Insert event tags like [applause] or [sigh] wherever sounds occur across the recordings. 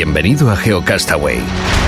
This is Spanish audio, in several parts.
Bienvenido a GeoCastaway.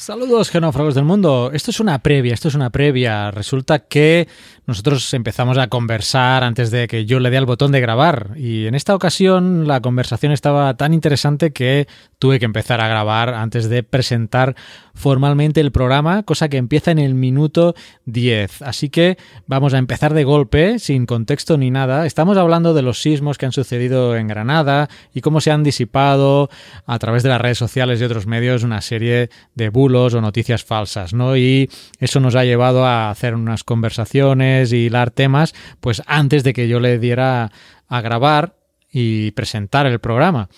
Saludos genófragos del mundo. Esto es una previa, esto es una previa. Resulta que nosotros empezamos a conversar antes de que yo le dé al botón de grabar y en esta ocasión la conversación estaba tan interesante que tuve que empezar a grabar antes de presentar formalmente el programa, cosa que empieza en el minuto 10. Así que vamos a empezar de golpe, sin contexto ni nada. Estamos hablando de los sismos que han sucedido en Granada y cómo se han disipado a través de las redes sociales y otros medios una serie de bulos o noticias falsas, ¿no? Y eso nos ha llevado a hacer unas conversaciones y hilar temas, pues antes de que yo le diera a grabar y presentar el programa.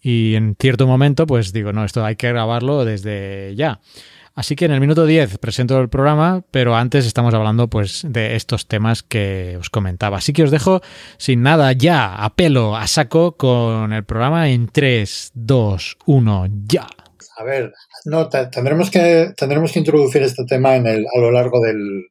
Y en cierto momento, pues digo, no, esto hay que grabarlo desde ya. Así que en el minuto 10 presento el programa, pero antes estamos hablando pues de estos temas que os comentaba. Así que os dejo sin nada ya, a pelo, a saco, con el programa en 3, 2, 1, ya. A ver, no, tendremos que, tendremos que introducir este tema en el, a lo largo del,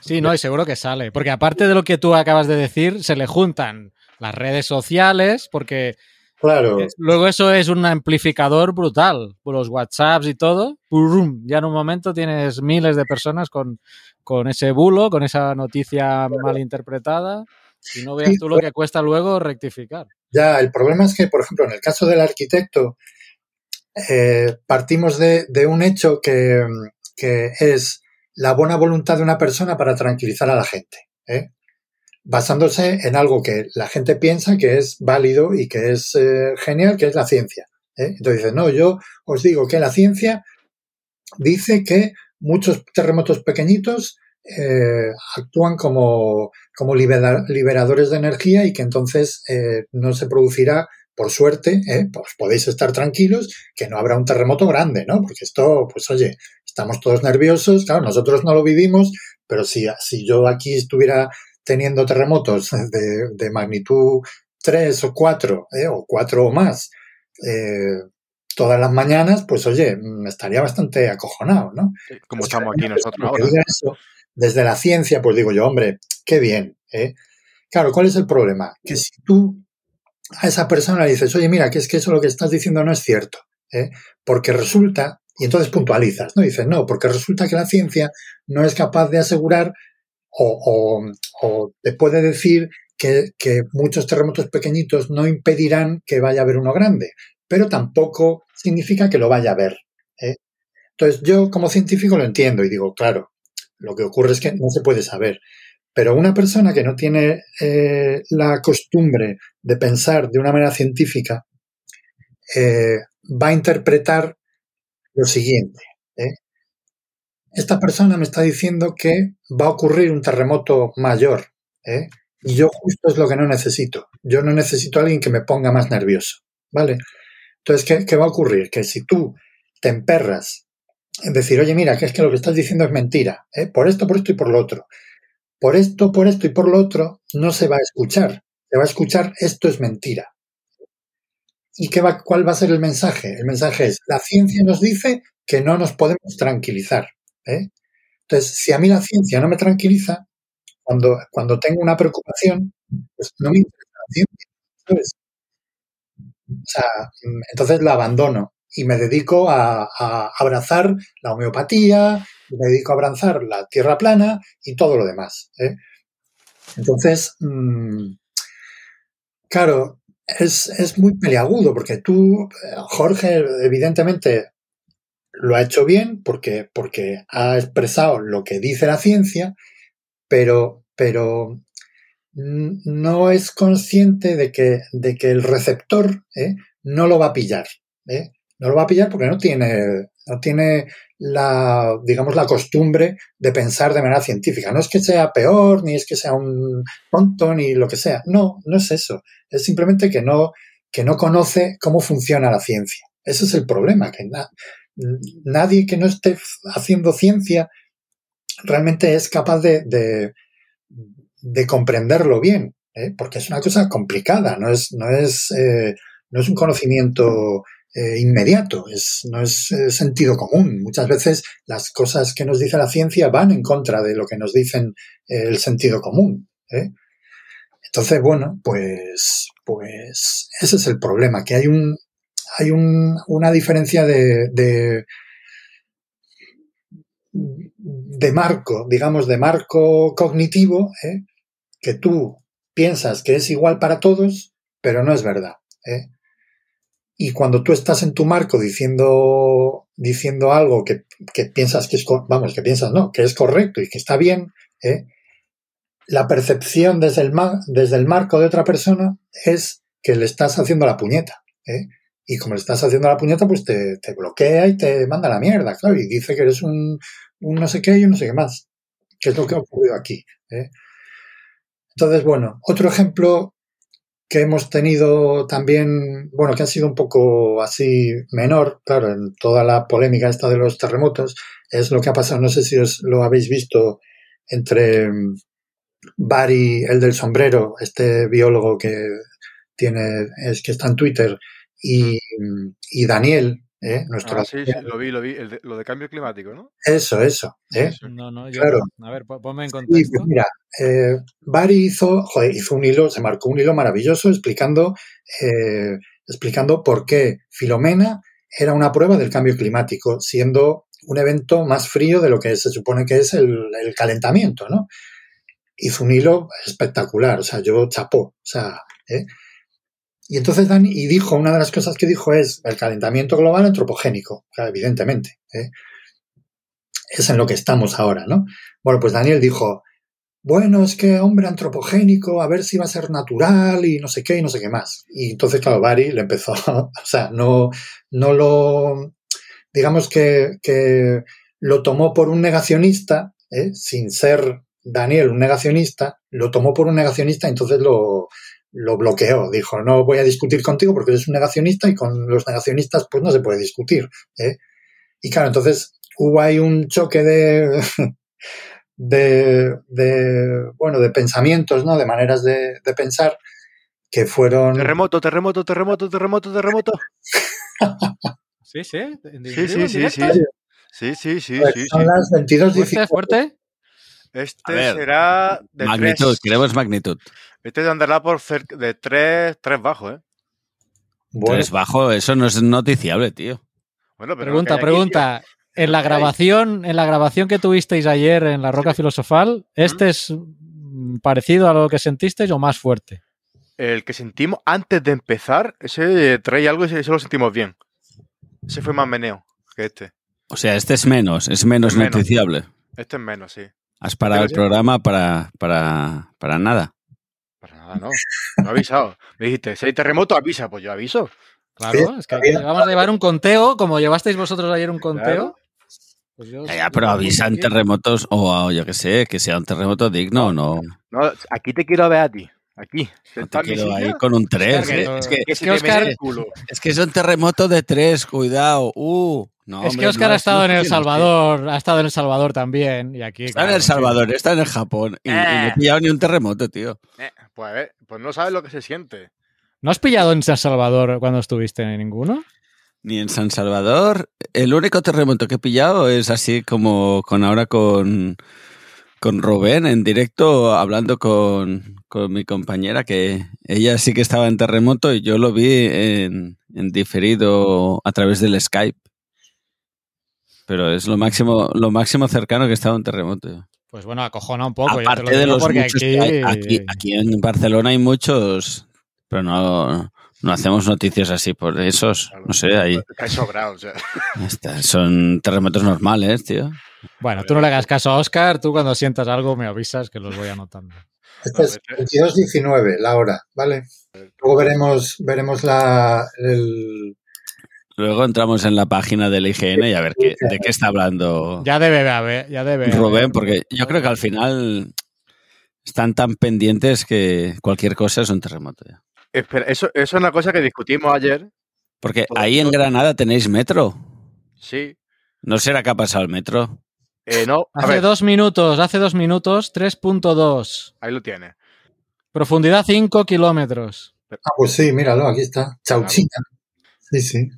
Sí, no, y seguro que sale. Porque aparte de lo que tú acabas de decir, se le juntan las redes sociales, porque claro. luego eso es un amplificador brutal. Los WhatsApps y todo, ya en un momento tienes miles de personas con, con ese bulo, con esa noticia mal interpretada. Y no veas tú lo que cuesta luego rectificar. Ya, el problema es que, por ejemplo, en el caso del arquitecto, eh, partimos de, un hecho que, es la buena voluntad de una persona para tranquilizar a la gente, ¿eh? basándose en algo que la gente piensa que es válido y que es eh, genial, que es la ciencia. Entonces no, yo os digo que la ciencia dice que muchos terremotos pequeñitos actúan como, como liberadores de energía y que entonces no se producirá por suerte, ¿eh? pues podéis estar tranquilos que no habrá un terremoto grande, ¿no? Porque esto, pues oye, estamos todos nerviosos, claro, nosotros no lo vivimos, pero si, si yo aquí estuviera teniendo terremotos [laughs] de, magnitud 3 o 4, ¿eh? o 4 o más, eh, todas las mañanas, pues oye, me estaría bastante acojonado, ¿no? como estamos aquí nosotros ahora. desde la ciencia, pues digo yo, hombre, qué bien, ¿eh? Claro, ¿cuál es el problema? Que si tú a esa persona le dices, oye, mira, que es que eso lo que estás diciendo no es cierto, ¿eh? porque resulta, y entonces puntualizas, ¿no? Dices, no, porque resulta que la ciencia no es capaz de asegurar o, te puede decir que, que, muchos terremotos pequeñitos no impedirán que vaya a haber uno grande, pero tampoco significa que lo vaya a haber. ¿eh? Entonces yo como científico lo entiendo y digo, claro, lo que ocurre es que no se puede saber. Pero una persona que no tiene eh, la costumbre de pensar de una manera científica eh, va a interpretar lo siguiente. ¿eh? Esta persona me está diciendo que va a ocurrir un terremoto mayor. Y yo justo es lo que no necesito. Yo no necesito a alguien que me ponga más nervioso. ¿Vale? Entonces, ¿qué, ¿qué, va a ocurrir? Que si tú te emperras en decir, oye, mira, que es que lo que estás diciendo es mentira, por esto, por esto y por lo otro, por esto, por esto y por lo otro, no se va a escuchar. Se va a escuchar esto es mentira. ¿Y qué va, cuál va a ser el mensaje? El mensaje es, la ciencia nos dice que no nos podemos tranquilizar. ¿eh? Entonces, si a mí la ciencia no me tranquiliza, cuando, cuando tengo una preocupación, pues no me interesa la ciencia. O sea, entonces la abandono y me dedico a, abrazar la homeopatía, me dedico a abrazar la tierra plana y todo lo demás. ¿eh? Entonces, mm, claro, es, muy peliagudo porque tú, Jorge, evidentemente lo ha hecho bien porque, porque ha expresado lo que dice la ciencia, pero, pero no es consciente de que, de que el receptor ¿eh? no lo va a pillar. ¿eh? No lo va a pillar porque no tiene, no tiene la, digamos, la costumbre de pensar de manera científica. No es que sea peor, ni es que sea un tonto, ni lo que sea. No, no es eso. Es simplemente que no, que no conoce cómo funciona la ciencia. Ese es el problema, que nadie que no esté haciendo ciencia realmente es capaz de, de, comprenderlo bien, ¿eh? porque es una cosa complicada, no es, no es, eh, no es un conocimiento eh, inmediato, es, no es sentido común. Muchas veces las cosas que nos dice la ciencia van en contra de lo que nos dicen el sentido común. Entonces, bueno, pues, pues ese es el problema, que hay un, hay un, una diferencia de, de, marco, digamos, de marco cognitivo, ¿eh? que tú piensas que es igual para todos, pero no es verdad. ¿eh? Y cuando tú estás en tu marco diciendo, diciendo algo que, que, piensas que es, vamos, que piensas no, que es correcto y que está bien, ¿eh? la percepción desde el, desde el marco de otra persona es que le estás haciendo la puñeta. ¿eh? Y como le estás haciendo la puñeta, pues te, bloquea y te manda la mierda, claro, y dice que eres un, no sé qué y un no sé qué más, que es lo que ha ocurrido aquí. ¿eh? Entonces, bueno, otro ejemplo que hemos tenido también, bueno, que ha sido un poco así menor, claro, en toda la polémica esta de los terremotos, es lo que ha pasado, no sé si os lo habéis visto entre Barry, el del sombrero, este biólogo que tiene, es que está en Twitter, y, y Daniel, ¿eh? Nuestro ah, sí, sí, lo vi, lo vi, de, lo de cambio climático, ¿no? Eso, eso. ¿eh? No, no, yo, claro. A ver, ponme en pues contexto. mira, eh, Barry hizo, joder, hizo un hilo, se marcó un hilo maravilloso explicando, eh, explicando por qué Filomena era una prueba del cambio climático, siendo un evento más frío de lo que se supone que es el, el calentamiento, ¿no? Hizo un hilo espectacular, o sea, yo chapó, o sea, ¿eh? Y entonces Dani, y dijo, una de las cosas que dijo es el calentamiento global antropogénico, evidentemente. ¿eh? Es en lo que estamos ahora, ¿no? Bueno, pues Daniel dijo, bueno, es que hombre antropogénico, a ver si va a ser natural y no sé qué y no sé qué más. Y entonces, claro, Barry le empezó, [laughs] o sea, no, no lo, digamos que, que lo tomó por un negacionista, ¿eh? sin ser Daniel un negacionista, lo tomó por un negacionista y entonces lo, lo bloqueó. Dijo, no voy a discutir contigo porque eres un negacionista y con los negacionistas pues no se puede discutir. ¿eh? Y claro, entonces hubo ahí un choque de, [laughs] de, de, bueno, de pensamientos, ¿no? De maneras de, de, pensar que fueron... Terremoto, terremoto, terremoto, terremoto, terremoto. [laughs] sí, sí. Sí, sí, sí, sí. Sí, sí, sí, pues sí, Son las 22 ¿Fuerte, fuerte? Este será de magnitud, tres. queremos magnitud. Este andará por cerca de 3, 3 bajo, ¿eh? Bueno, Tres bajo, eso no es noticiable, tío. Bueno, pero Pregunta, aquí, pregunta. En la grabación, en la grabación que tuvisteis ayer en la Roca Filosofal, ¿este es mm, parecido a lo que sentisteis o más fuerte? El que sentimos antes de empezar, ese trae algo y ese lo sentimos bien. Ese fue más meneo que este. O sea, este es menos, es menos, Menos. noticiable. Este es menos, sí. Has parado Pero el sí. programa para, para, para nada. Para nada, no. No he avisado. Me dijiste, si hay terremoto, avisa. Pues yo aviso. Claro, Sí, es que aquí vamos a llevar un conteo, como llevasteis vosotros ayer un conteo. pues yo- Ya, ya, pero avisan terremotos o yo que sé, que sea un terremoto digno o no. No, aquí te quiero ver a ti. Aquí. No te quiero ahí con un 3. que- Es que, es que que un terremoto de 3, cuidado. Uh, no, es que Oscar no, ha estado no en El. Salvador, ha estado en El Salvador también. Y aquí, Está en El Salvador, está en el Japón. Y, y no he Eh. pillado ni un terremoto, tío. Eh, pues, pues no sabes lo que se siente. ¿No has pillado en San Salvador cuando estuviste en ninguno? Ni en San Salvador. El único terremoto que he pillado es así como con ahora con, con Rubén en directo hablando con, con mi compañera que ella sí que estaba en terremoto y yo lo vi en, en diferido a través del Skype. Pero es lo máximo, lo máximo cercano que he estado en terremoto. Pues bueno, acojona un poco. ya te lo Aparte de digo los porque muchos aquí, que hay. Aquí, aquí en Barcelona hay muchos, pero no, no hacemos noticias así por esos. No sé, ahí son terremotos normales, tío. Bueno, tú no le hagas caso a Oscar, tú cuando sientas algo me avisas que los voy anotando. Este es 22.19, la hora, ¿vale? Luego veremos, veremos la, el, Luego entramos en la página del IGN y a ver qué, de qué está hablando Ya debe haber, ya debe haber. Rubén, porque yo creo que al final están tan pendientes que cualquier cosa es un terremoto ya. Espera, eso, eso es una cosa que discutimos ayer. Porque ahí en Granada tenéis metro. Sí. ¿No será que ha pasado el metro? Eh, no, a Hace ver, dos minutos, hace dos minutos, 3.2. ahí lo tienes. Profundidad 5 kilómetros. Ah, pues sí, míralo, aquí está. Chauchina. Sí, sí.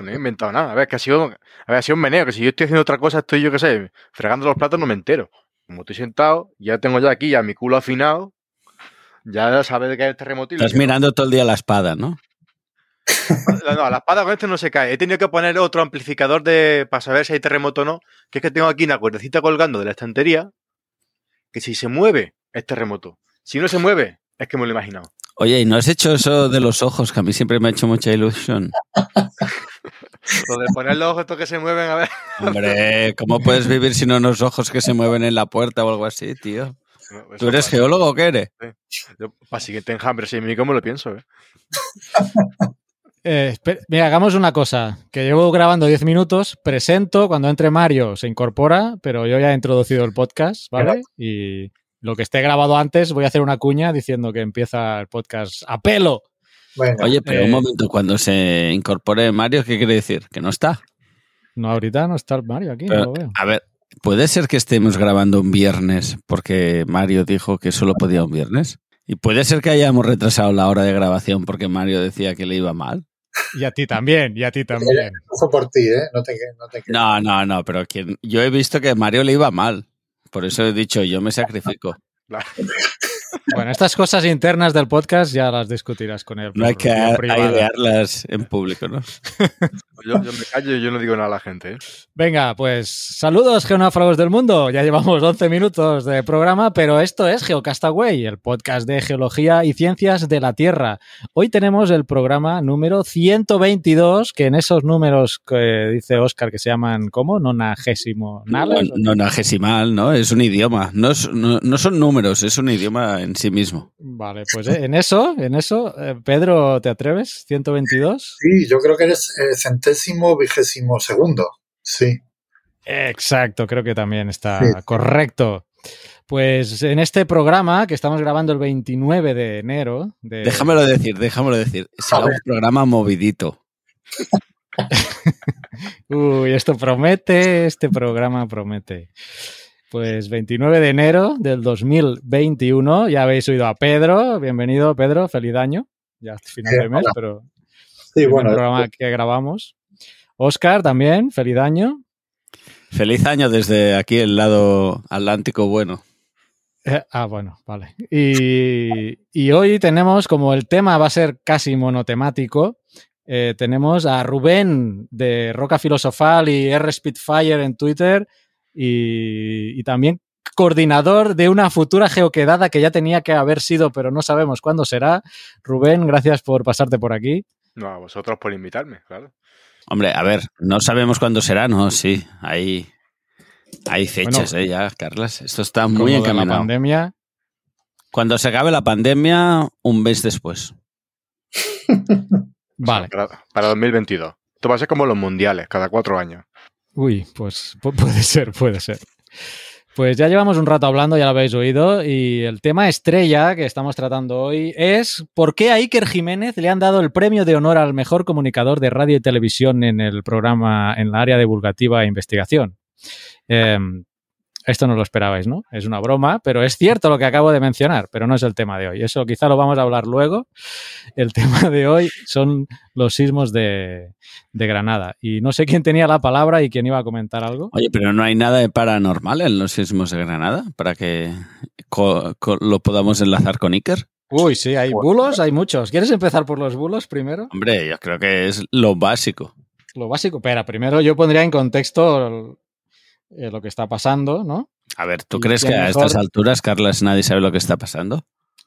No he inventado nada. A ver, que ha sido, a ver, ha sido un meneo. Que si yo estoy haciendo otra cosa, estoy yo qué sé, fregando los platos, no me entero. Como estoy sentado, ya tengo ya aquí ya mi culo afinado. Ya sabes de que hay el terremoto. Estás no. mirando todo el día la espada, ¿no? No, no, la espada con este no se cae. He tenido que poner otro amplificador de para saber si hay terremoto o no. Que es que tengo aquí una cuerdecita colgando de la estantería. Que si se mueve, es terremoto. Si no se mueve, es que me lo he imaginado. Oye, ¿y no has hecho eso de los ojos? Que a mí siempre me ha hecho mucha ilusión. Lo de poner los ojos estos que se mueven, a ver. Hombre, ¿cómo puedes vivir sin unos ojos que se mueven en la puerta o algo así, tío? ¿Tú eres geólogo o qué eres? yo- Para siguiente enjambre, sí, mí cómo lo pienso, ¿eh? Eh, mira, hagamos una cosa, que llevo grabando 10 minutos, presento, cuando entre Mario se incorpora, pero yo ya he introducido el podcast, ¿vale? Y lo que esté grabado antes, voy a hacer una cuña diciendo que empieza el podcast a pelo. Bueno, Oye, pero Eh, un momento, cuando se incorpore Mario, ¿qué quiere decir? ¿Que no está? No, ahorita no está Mario aquí, Pero, no lo veo. a ver, ¿puede ser que estemos grabando un viernes porque Mario dijo que solo podía un viernes? ¿Y puede ser que hayamos retrasado la hora de grabación porque Mario decía que le iba mal? Y a ti también, y a ti también. fue por ti, ¿eh? No te, no te No, no, no, pero quien, yo he visto que a Mario le iba mal. Por eso he dicho, yo me sacrifico. [laughs] Bueno, estas cosas internas del podcast ya las discutirás con él. No hay que airearlas en público, ¿no? Yo, yo me callo y yo no digo nada a la gente, ¿eh? Venga, pues saludos geonáufragos del mundo. Ya llevamos 11 minutos de programa, pero esto es Geocastaway, el podcast de geología y ciencias de la Tierra. Hoy tenemos el programa número 122, que en esos números que dice Oscar que se llaman, ¿cómo? Nonagésimo. nales? Nonagesimal, ¿no? Es un idioma. No, es- no- no son números, es un idioma en sí mismo. Vale, pues eh, en eso, en eso, eh, Pedro, ¿te atreves? 122. Sí, yo creo que eres eh, centésimo vigésimo segundo. Sí. Exacto, creo que también está Sí. correcto. Pues en este programa que estamos grabando el 29 de enero, de, Déjamelo decir, déjamelo decir. Será un programa movidito. [laughs] Uy, esto promete, este programa promete. Pues 29 de enero del 2021, ya habéis oído a Pedro, bienvenido Pedro, feliz año, ya final Sí, de mes, hola. pero Sí, el bueno, programa que grabamos. Oscar también, feliz año. Feliz año desde aquí, el lado atlántico bueno. Eh, ah, bueno, vale. Y, y hoy tenemos, como el tema va a ser casi monotemático, eh, tenemos a Rubén de Roca Filosofal y R Spitfire en Twitter y, y también coordinador de una futura geoquedada que ya tenía que haber sido, pero no sabemos cuándo será. Rubén, gracias por pasarte por aquí. No, a vosotros por invitarme, claro. Hombre, a ver, no sabemos cuándo será, ¿no? Sí, hay, hay fechas, Bueno, ¿eh? Ya, Carlas. Esto está muy la encaminado. pandemia. Cuando se acabe la pandemia, un mes después. Vale. [laughs] Para, para 2022. Esto va a ser como los mundiales, cada cuatro años. Uy, pues pu- puede ser, puede ser. Pues ya llevamos un rato hablando, ya lo habéis oído, y el tema estrella que estamos tratando hoy es por qué a Iker Jiménez le han dado el premio de honor al mejor comunicador de radio y televisión en el programa, en la área divulgativa e investigación. Eh, esto no lo esperabais, ¿no? Es una broma, pero es cierto lo que acabo de mencionar, pero no es el tema de hoy. Eso quizá lo vamos a hablar luego. El [laughs] tema de hoy son los sismos de, de Granada. Y no sé quién tenía la palabra y quién iba a comentar algo. Oye, pero no hay nada de paranormal en los sismos de Granada para que lo podamos enlazar con Iker. Uy, sí, hay bulos, hay muchos. ¿Quieres empezar por los bulos primero? Hombre, yo creo que es lo básico. Lo básico. Espera, primero yo pondría en contexto eh, lo que está pasando, ¿no? A ver, ¿tú Y crees que a mejor- estas alturas, Carlas, nadie sabe lo que está pasando?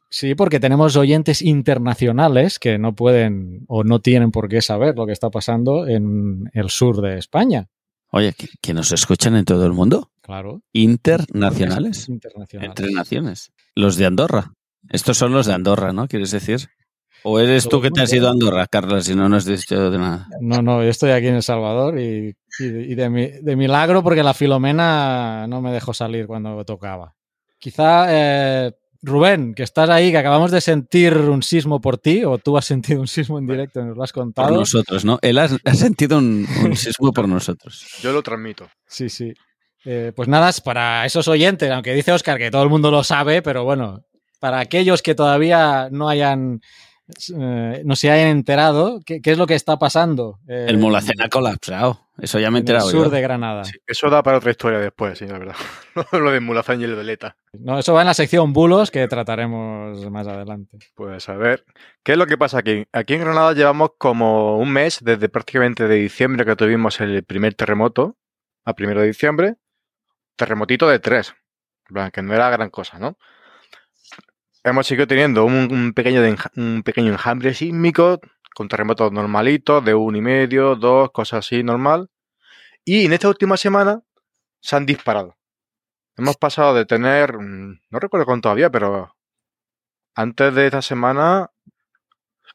Sí, porque tenemos oyentes internacionales que no pueden o no tienen por qué saber lo que está pasando en el sur de España. Oye, ¿que, que nos escuchan en todo el mundo? Claro. Internacionales. Internacionales. Entre naciones. Los de Andorra. Estos son los de Andorra, ¿no? ¿Quieres decir? ¿O eres Todo tú que te has ido a Andorra, Carlos, si no nos has dicho de nada? No, no, yo estoy aquí en El Salvador y, y- y de, mi- de milagro porque la Filomena no me dejó salir cuando tocaba. Quizá, eh, Rubén, que estás ahí, que acabamos de sentir un sismo por ti, o tú has sentido un sismo en directo y nos lo has Por contado. nosotros, ¿no? Él ha, ha sentido un, un [laughs] sismo por nosotros. Yo lo transmito. Sí, sí. Eh, pues nada, es para esos oyentes, aunque dice Oscar que todo el mundo lo sabe, pero bueno, para aquellos que todavía no hayan eh, no se hayan enterado, ¿qué, qué es lo que está pasando? eh, El Molacén ha colapsado. Eso ya me he en el sur yo. de Granada. Sí, eso da para otra historia después, sí, la verdad. [laughs] lo de Mulazán y el Veleta. No, eso va en la sección bulos que trataremos más adelante. Pues a ver, ¿qué es lo que pasa aquí? Aquí en Granada llevamos como un mes, desde prácticamente de diciembre que tuvimos el primer terremoto, a primero de diciembre, terremotito de tres, en plan, que no era gran cosa, ¿no? Hemos seguido teniendo un, un pequeño, de enja- un pequeño enjambre sísmico, con terremotos normalitos, de uno y medio, dos, cosas así, normal. Y en esta última semana se han disparado. Hemos pasado de tener, mm, no recuerdo cuánto había, pero antes de esta semana,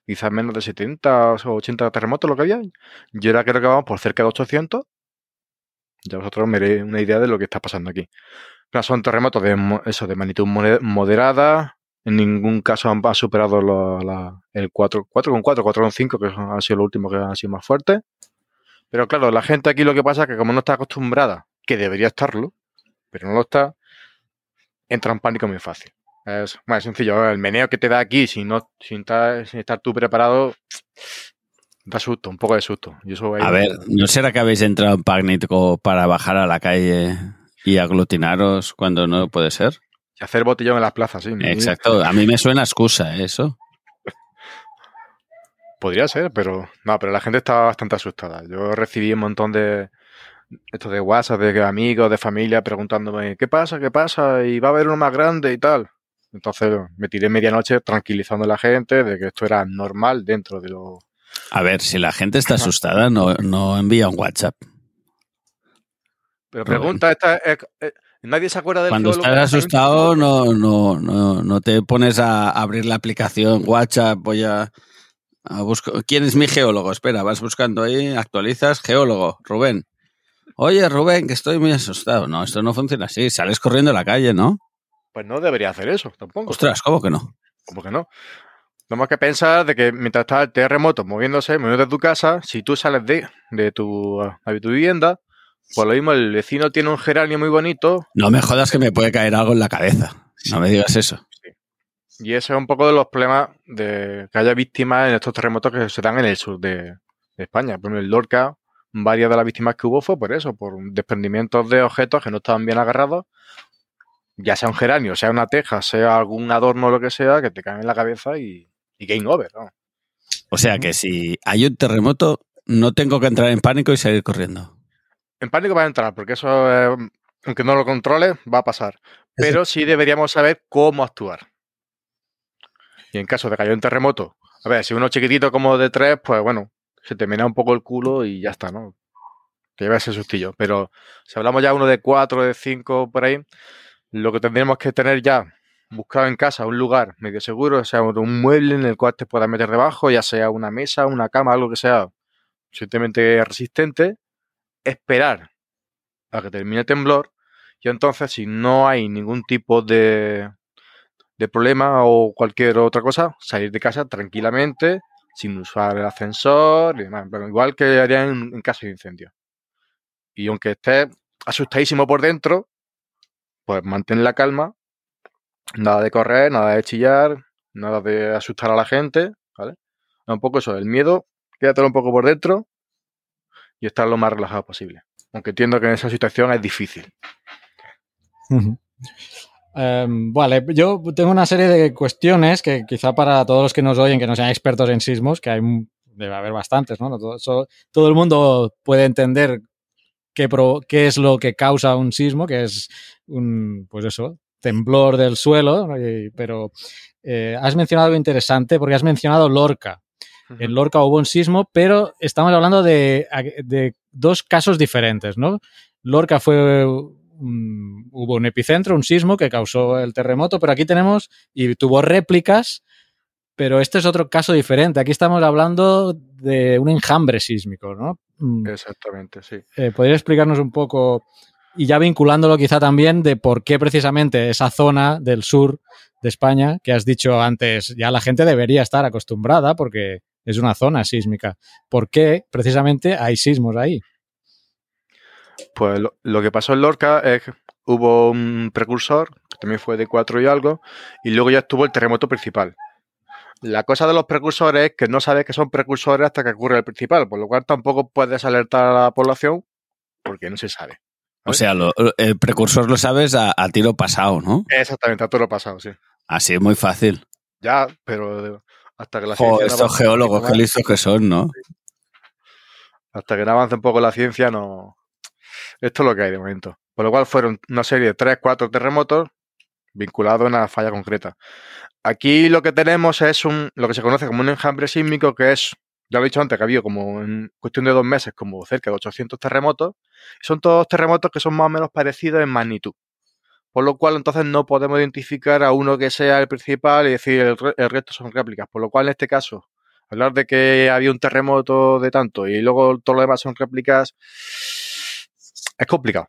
quizás menos de 70 o 80 terremotos lo que había. Yo ahora creo que vamos por cerca de 800. Ya vosotros me una idea de lo que está pasando aquí. Pero son terremotos de, eso, de magnitud mode- moderada. En ningún caso han, ha superado lo- la- el 4, 4,4, 4,5, que han sido los últimos que han sido más fuertes. Pero claro, la gente aquí lo que pasa es que como no está acostumbrada, que debería estarlo, pero no lo está, entra en pánico muy fácil. Es más sencillo. El meneo que te da aquí, sin, no, estar, sin tú preparado, da susto, un poco de susto. A ver, ¿no será que habéis entrado en pánico para bajar a la calle y aglutinaros cuando no puede ser? Y hacer botellón en las plazas, sí. Exacto, a mí me suena excusa ¿eh? eso. Podría ser, pero no, pero la gente estaba bastante asustada. Yo recibí un montón de esto de WhatsApp de amigos, de familia preguntándome ¿qué pasa? ¿qué pasa? y va a haber uno más grande y tal. Entonces me tiré medianoche tranquilizando a la gente de que esto era normal dentro de lo A ver, si la gente está asustada, no, no envía un WhatsApp. Pero pregunta esta es, eh, nadie se acuerda del Cuando geólogo estás asustado, no, no, no, no te pones a abrir la aplicación WhatsApp, voy a, a buscar. ¿Quién es mi geólogo? Espera, vas buscando ahí, actualizas, geólogo, Rubén. Oye, Rubén, que estoy muy asustado. No, esto no funciona así. Sales corriendo a la calle, ¿no? Pues no debería hacer eso tampoco. Ostras, ¿cómo que no? ¿Cómo que no? Tenemos que pensar de que mientras está el terremoto moviéndose, moviendo de tu casa, si tú sales de, de tu, de tu vivienda, pues lo mismo, el vecino tiene un geranio muy bonito No me jodas que me puede caer algo en la cabeza. No me digas eso. y ese es un poco de los problemas de que haya víctimas en estos terremotos que se dan en el sur de, de España. Por ejemplo, en Lorca, varias de las víctimas que hubo fue por eso, por desprendimientos de objetos que no estaban bien agarrados, ya sea un geranio, sea una teja, sea algún adorno o lo que sea, que te caen en la cabeza y, y game over. ¿no? O sea que si hay un terremoto, no tengo que entrar en pánico y salir corriendo. En pánico va a entrar, porque eso, eh, aunque no lo controles, va a pasar. Pero sí deberíamos saber cómo actuar. Y en caso de que haya un terremoto, a ver, si uno chiquitito como de tres, pues bueno, se te menea un poco el culo y ya está, ¿no? Que lleva ese sustillo. Pero si hablamos ya uno de cuatro, de cinco, por ahí, lo que tendríamos que tener ya buscado en casa un lugar medio seguro, o sea, un mueble en el cual te puedas meter debajo, ya sea una mesa, una cama, algo que sea suficientemente resistente, esperar a que termine el temblor y entonces si no hay ningún tipo de, de problema o cualquier otra cosa, salir de casa tranquilamente, sin usar el ascensor igual que harían en, en caso de incendio. Y aunque estés asustadísimo por dentro, pues mantén la calma, nada de correr, nada de chillar, nada de asustar a la gente, ¿vale? Un poco eso, el miedo, quédatelo un poco por dentro y estar lo más relajado posible. Aunque entiendo que en esa situación es difícil. Em, vale, yo tengo una serie de cuestiones que quizá para todos los que nos oyen, que no sean expertos en sismos, que hay, un- debe haber bastantes, ¿no? No Todo, todo el mundo puede entender qué, pro- qué es lo que causa un sismo, que es un, pues eso, temblor del suelo, pero eh, has mencionado algo interesante porque has mencionado Lorca. En Lorca hubo un sismo, pero estamos hablando de, de dos casos diferentes, ¿no? Lorca fue un- hubo un epicentro, un sismo que causó el terremoto, pero aquí tenemos y tuvo réplicas pero este es otro caso diferente. Aquí estamos hablando de un enjambre sísmico, ¿no? Mm. Exactamente, sí. Eh, ¿Podría explicarnos un poco, y ya vinculándolo quizá también, de por qué precisamente esa zona del sur de España, que has dicho antes, ya la gente debería estar acostumbrada porque es una zona sísmica. ¿Por qué precisamente hay sismos ahí? Pues lo, lo que pasó en Lorca es que hubo un precursor, que también fue de cuatro y algo, y luego ya estuvo el terremoto principal. La cosa de los precursores es que no sabes que son precursores hasta que ocurre el principal, por lo cual tampoco puedes alertar a la población porque no se sabe. O sea, lo- el precursor lo sabes a, a tiro pasado, ¿no? Exactamente, a todo lo pasado, sí. Así es muy fácil. Ya, pero hasta que la Jo, ciencia no estos un geólogos, qué listos que son, ¿no? hasta que no avance un poco la ciencia, no. Esto es lo que hay de momento. Por lo cual fueron una serie de tres, cuatro terremotos vinculados a una falla concreta. Aquí lo que tenemos es un, lo que se conoce como un enjambre sísmico, que es, ya lo he dicho antes, que ha habido como en cuestión de dos meses, como cerca de 800 terremotos. Son todos terremotos que son más o menos parecidos en magnitud. Por lo cual, entonces, no podemos identificar a uno que sea el principal y decir el, el resto son réplicas. Por lo cual, en este caso, hablar de que había un terremoto de tanto y luego todo lo demás son réplicas es complicado.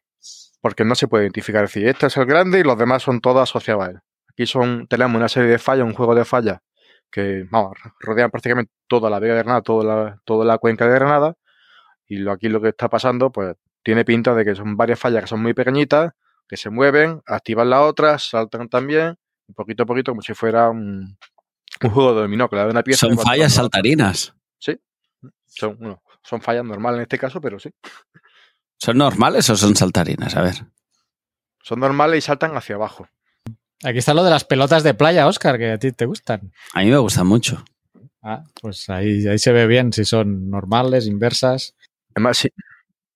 Porque no se puede identificar. Es decir, este es el grande y los demás son todos asociados a él. Aquí son, tenemos una serie de fallas, un juego de fallas que vamos, rodean prácticamente toda la Vega de Granada, toda la, toda la cuenca de Granada. Y aquí lo que está pasando, pues tiene pinta de que son varias fallas que son muy pequeñitas, que se mueven, activan las otras, saltan también, poquito a poquito, como si fuera un, un juego de dominó, que le da una pieza. Son fallas la otra. saltarinas. Sí. Son, bueno, son fallas normales en este caso, pero sí. ¿Son normales o son saltarinas? A ver. Son normales y saltan hacia abajo. Aquí está lo de las pelotas de playa, Oscar, que a ti te gustan. A mí me gustan mucho. Ah, pues ahí, ahí se ve bien si son normales, inversas. Además, sí,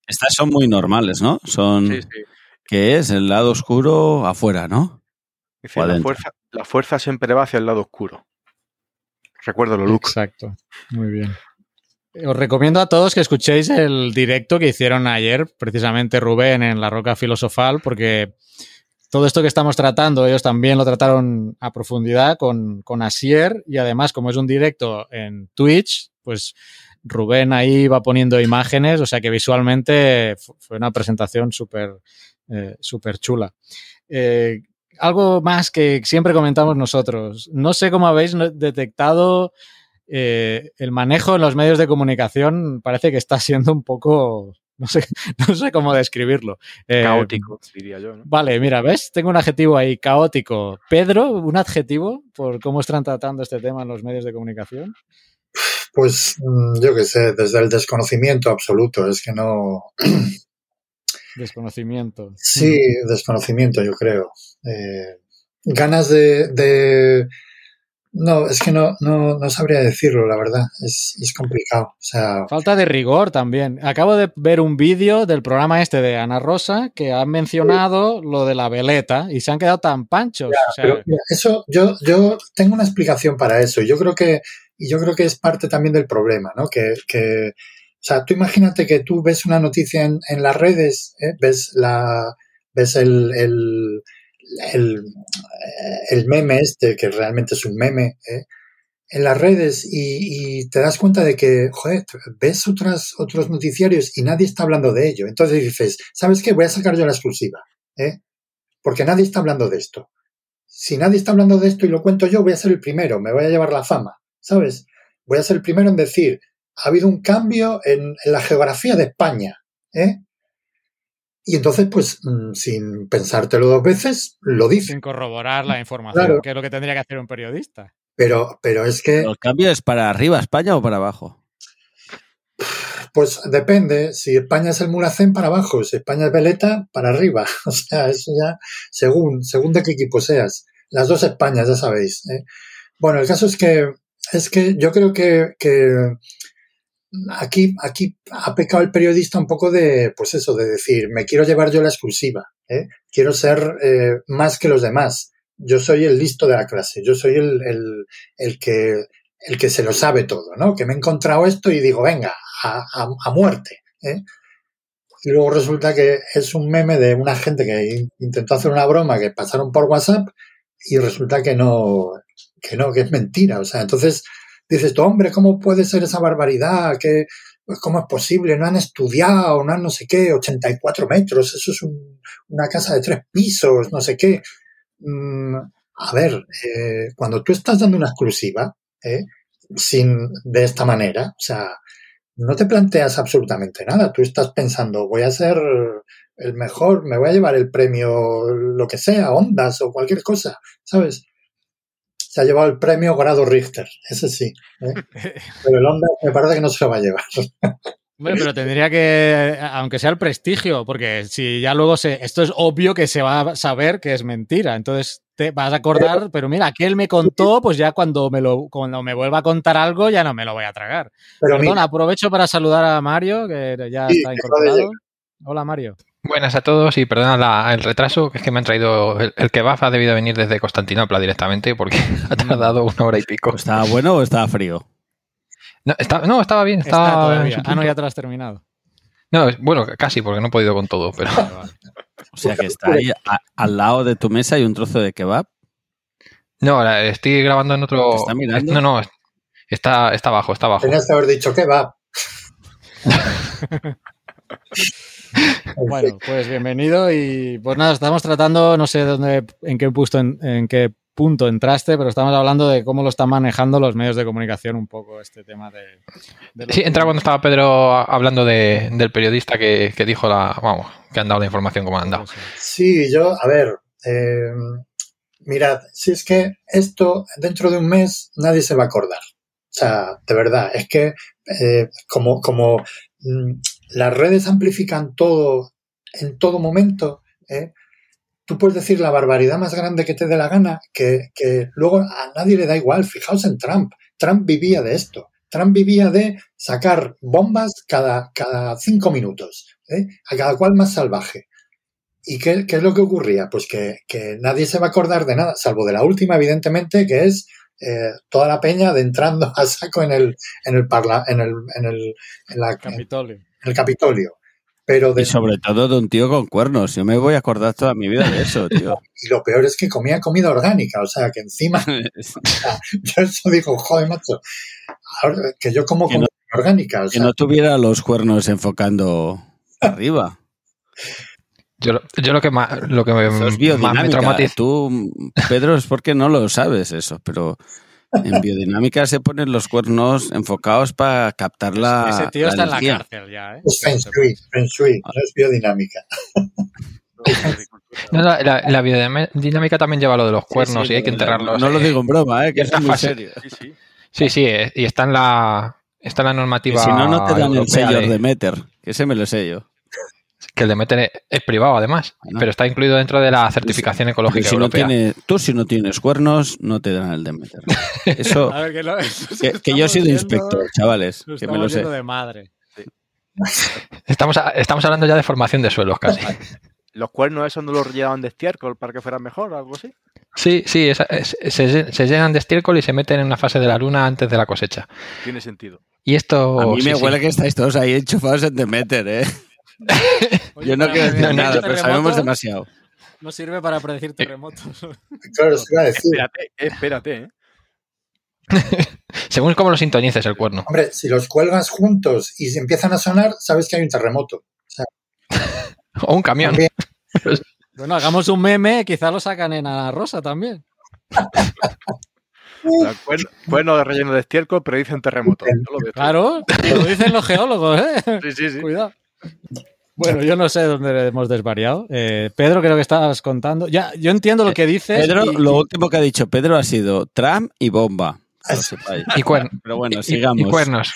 Estas son muy normales, ¿no? Son, sí, sí. ¿Qué es? El lado oscuro afuera, ¿no? Dice, la, fuerza, la fuerza siempre va hacia el lado oscuro. Recuerdo lo Luke. Exacto. Muy bien. Os recomiendo a todos que escuchéis el directo que hicieron ayer, precisamente Rubén en la Roca Filosofal, porque todo esto que estamos tratando, ellos también lo trataron a profundidad con, con Asier y además, como es un directo en Twitch, pues Rubén ahí va poniendo imágenes, o sea que visualmente fu- fue una presentación súper eh, súper chula. Eh, algo más que siempre comentamos nosotros. No sé cómo habéis detectado eh, el manejo en los medios de comunicación. Parece que está siendo un poco, [laughs] no sé, no sé cómo describirlo. Eh, Caótico, diría yo. ¿no? Vale, mira, ¿ves? Tengo un adjetivo ahí, caótico. Pedro, un adjetivo por cómo están tratando este tema en los medios de comunicación. Pues mm, yo qué sé, desde el desconocimiento absoluto, es que no... [clears throat] Desconocimiento. Sí, desconocimiento, yo creo. Eh, ganas de, de- No, es que no, no, no sabría decirlo, la verdad. Es, es complicado. O sea, Falta de rigor también. Acabo de ver un vídeo del programa este de Ana Rosa que ha mencionado lo de la veleta y se han quedado tan panchos. O sea, pero mira, eso, yo, yo tengo una explicación para eso. Yo creo que, yo creo que es parte también del problema, ¿no? Que, que sea, tú imagínate que tú ves una noticia en, las redes, ¿eh? ves la, ves el, el, el, eh, el meme este, que realmente es un meme, ¿eh? en las redes y, y te das cuenta de que, joder, ves otras, otros noticiarios y nadie está hablando de ello. Entonces dices, ¿sabes qué? Voy a sacar yo la exclusiva, ¿eh? Porque nadie está hablando de esto. Si nadie está hablando de esto y lo cuento yo, voy a ser el primero, me voy a llevar la fama, ¿sabes? Voy a ser el primero en decir, ha habido un cambio en, en la geografía de España, ¿eh? Y entonces, pues, mm, sin pensártelo dos veces, lo dice. sin corroborar la información, Claro. que es lo que tendría que hacer un periodista. Pero, pero es que, ¿El cambio es para arriba España o para abajo? pues depende. Si España es el Mulacén, para abajo. Si España es Veleta, para arriba. [laughs] O sea, eso ya, según, según de qué equipo seas. Las dos Españas, ya sabéis. ¿eh? Bueno, el caso es que, es que yo creo que, que aquí, aquí ha pecado el periodista un poco de, pues eso, de decir, me quiero llevar yo la exclusiva, ¿eh? quiero ser eh, más que los demás. Yo soy el listo de la clase, yo soy el, el, el que, el que se lo sabe todo, ¿no? Que me he encontrado esto y digo, venga, a, a, a muerte, ¿eh? Y luego resulta que es un meme de una gente que in- intentó hacer una broma que pasaron por WhatsApp y resulta que no, que no, que es mentira. O sea, entonces dices tú, hombre, ¿cómo puede ser esa barbaridad? ¿Qué, pues, ¿Cómo es posible? No han estudiado, no han no sé qué, 84 metros, eso es un- una casa de tres pisos, no sé qué. Mm, a ver, eh, cuando tú estás dando una exclusiva, ¿eh? sin, de esta manera, o sea, no te planteas absolutamente nada. Tú estás pensando, voy a ser el mejor, me voy a llevar el premio, lo que sea, ondas o cualquier cosa, ¿sabes? Se ha llevado el premio grado Richter, ese sí. ¿eh? [laughs] Pero el Ondas me parece que no se lo va a llevar. Hombre, pero tendría que, aunque sea el prestigio, porque si ya luego se, esto es obvio que se va a saber que es mentira, entonces te vas a acordar, pero mira, aquel me contó, pues ya cuando me lo, cuando me vuelva a contar algo ya no me lo voy a tragar. Pero Perdón, mira, aprovecho para saludar a Mario, que ya Sí, está incorporado. Hola Mario. Buenas a todos y perdona la- el retraso, que es que me han traído el, el kebab ha debido venir desde Constantinopla directamente porque [laughs] ha tardado una hora y pico. ¿Estaba bueno o estaba frío? No, está- no, estaba bien, estaba Ah, no, ya te lo has terminado. No, bueno, casi porque no he podido con todo, pero Vale, vale. O sea que está ahí a- al lado de tu mesa y un trozo de kebab. no, la- estoy grabando en otro. ¿Te está mirando? No, no, está, está abajo, está abajo. tenías que haber dicho va. [laughs] [laughs] Bueno, pues bienvenido y pues nada, estamos tratando, no sé dónde, en qué punto, en, en qué punto entraste, pero estamos hablando de cómo lo están manejando los medios de comunicación un poco este tema de... Sí, entra cuando estaba Pedro hablando de- del periodista que, que dijo la. Vamos, que han dado la información como han dado. Sí, yo, a ver, eh, mirad, si es que esto dentro de un mes nadie se va a acordar. O sea, de verdad, es que eh, como, como mm, las redes amplifican todo en todo momento, ¿eh? tú puedes decir la barbaridad más grande que te dé la gana, que, luego a nadie le da igual. Fijaos en Trump. Trump vivía de esto. Trump vivía de sacar bombas cada, cada cinco minutos, ¿eh? a cada cual más salvaje. ¿Y qué, es lo que ocurría? Pues que, nadie se va a acordar de nada, salvo de la última, evidentemente, que es eh, toda la peña de entrando a saco en el, en el, parla, en el, en el, en la- Capitolio. El Capitolio. Pero de, Y sobre todo de un tío con cuernos. Yo me voy a acordar toda mi vida de eso, tío. [laughs] y lo peor es que comía comida orgánica, o sea, que encima [laughs] yo eso digo, joder, macho, ahora que yo como Que comida no- orgánica, o que sea, no tuviera los cuernos enfocando arriba. [laughs] Yo, lo- yo lo que más, lo que es más me traumatiza. Tú, Pedro, es porque no lo sabes eso, pero en biodinámica se ponen los cuernos enfocados para captar la, Ese tío la está en la energía. cárcel ya, ¿eh? es feng shui, feng shui, no es biodinámica. No, la, la- la biodinámica también lleva lo de los cuernos sí, y hay que lo- enterrarlos. No lo digo en broma, ¿eh? que es muy fase. serio. Sí, sí. Eh, y está en la, está en la Que normativa. si no, no te dan el sello de- de Meter, que ese me lo sé yo. Que el de Meter es- privado, además, Bueno. pero está incluido dentro de la certificación ecológica si no europea. tiene, tú si no tienes cuernos, no te dan el de Meter. [laughs] Eso, A ver, que, lo- [laughs] eso que, se que yo he sido inspector, chavales, que me lo estamos sé. de madre. [laughs] Estamos, a- estamos hablando ya de formación de suelos casi. Los cuernos esos no los llevaban de estiércol para que fueran mejor o algo así. Sí, sí, esa- es- se, se llenan de estiércol y se meten en una fase de la luna antes de la cosecha. Tiene sentido. Y esto. A mí sí, me sí. huele que estáis todos ahí enchufados en Demeter, ¿eh? Oye, [laughs] Yo no quiero decir nada, pero sabemos demasiado. No sirve para predecir terremotos. [laughs] Claro, os iba a decir, Espérate, espérate, ¿eh? [laughs] Según cómo lo sintonices el cuerno. hombre, si los cuelgas juntos y se empiezan a sonar, sabes que hay un terremoto. O un camión. También. Bueno, hagamos un meme, quizá lo sacan en Ana Rosa también. Cuernos de relleno de estiércol predicen terremotos. Yo lo veo. Claro, lo dicen los geólogos, ¿eh? Sí, sí, sí. Cuidado. Bueno, yo no sé dónde hemos desvariado. Eh, Pedro, creo que estabas contando. Ya, yo entiendo lo que dices. Pedro, y- lo último que ha dicho Pedro ha sido tram y bomba. sepáis. Y, cuern- Pero bueno, y- sigamos. y cuernos.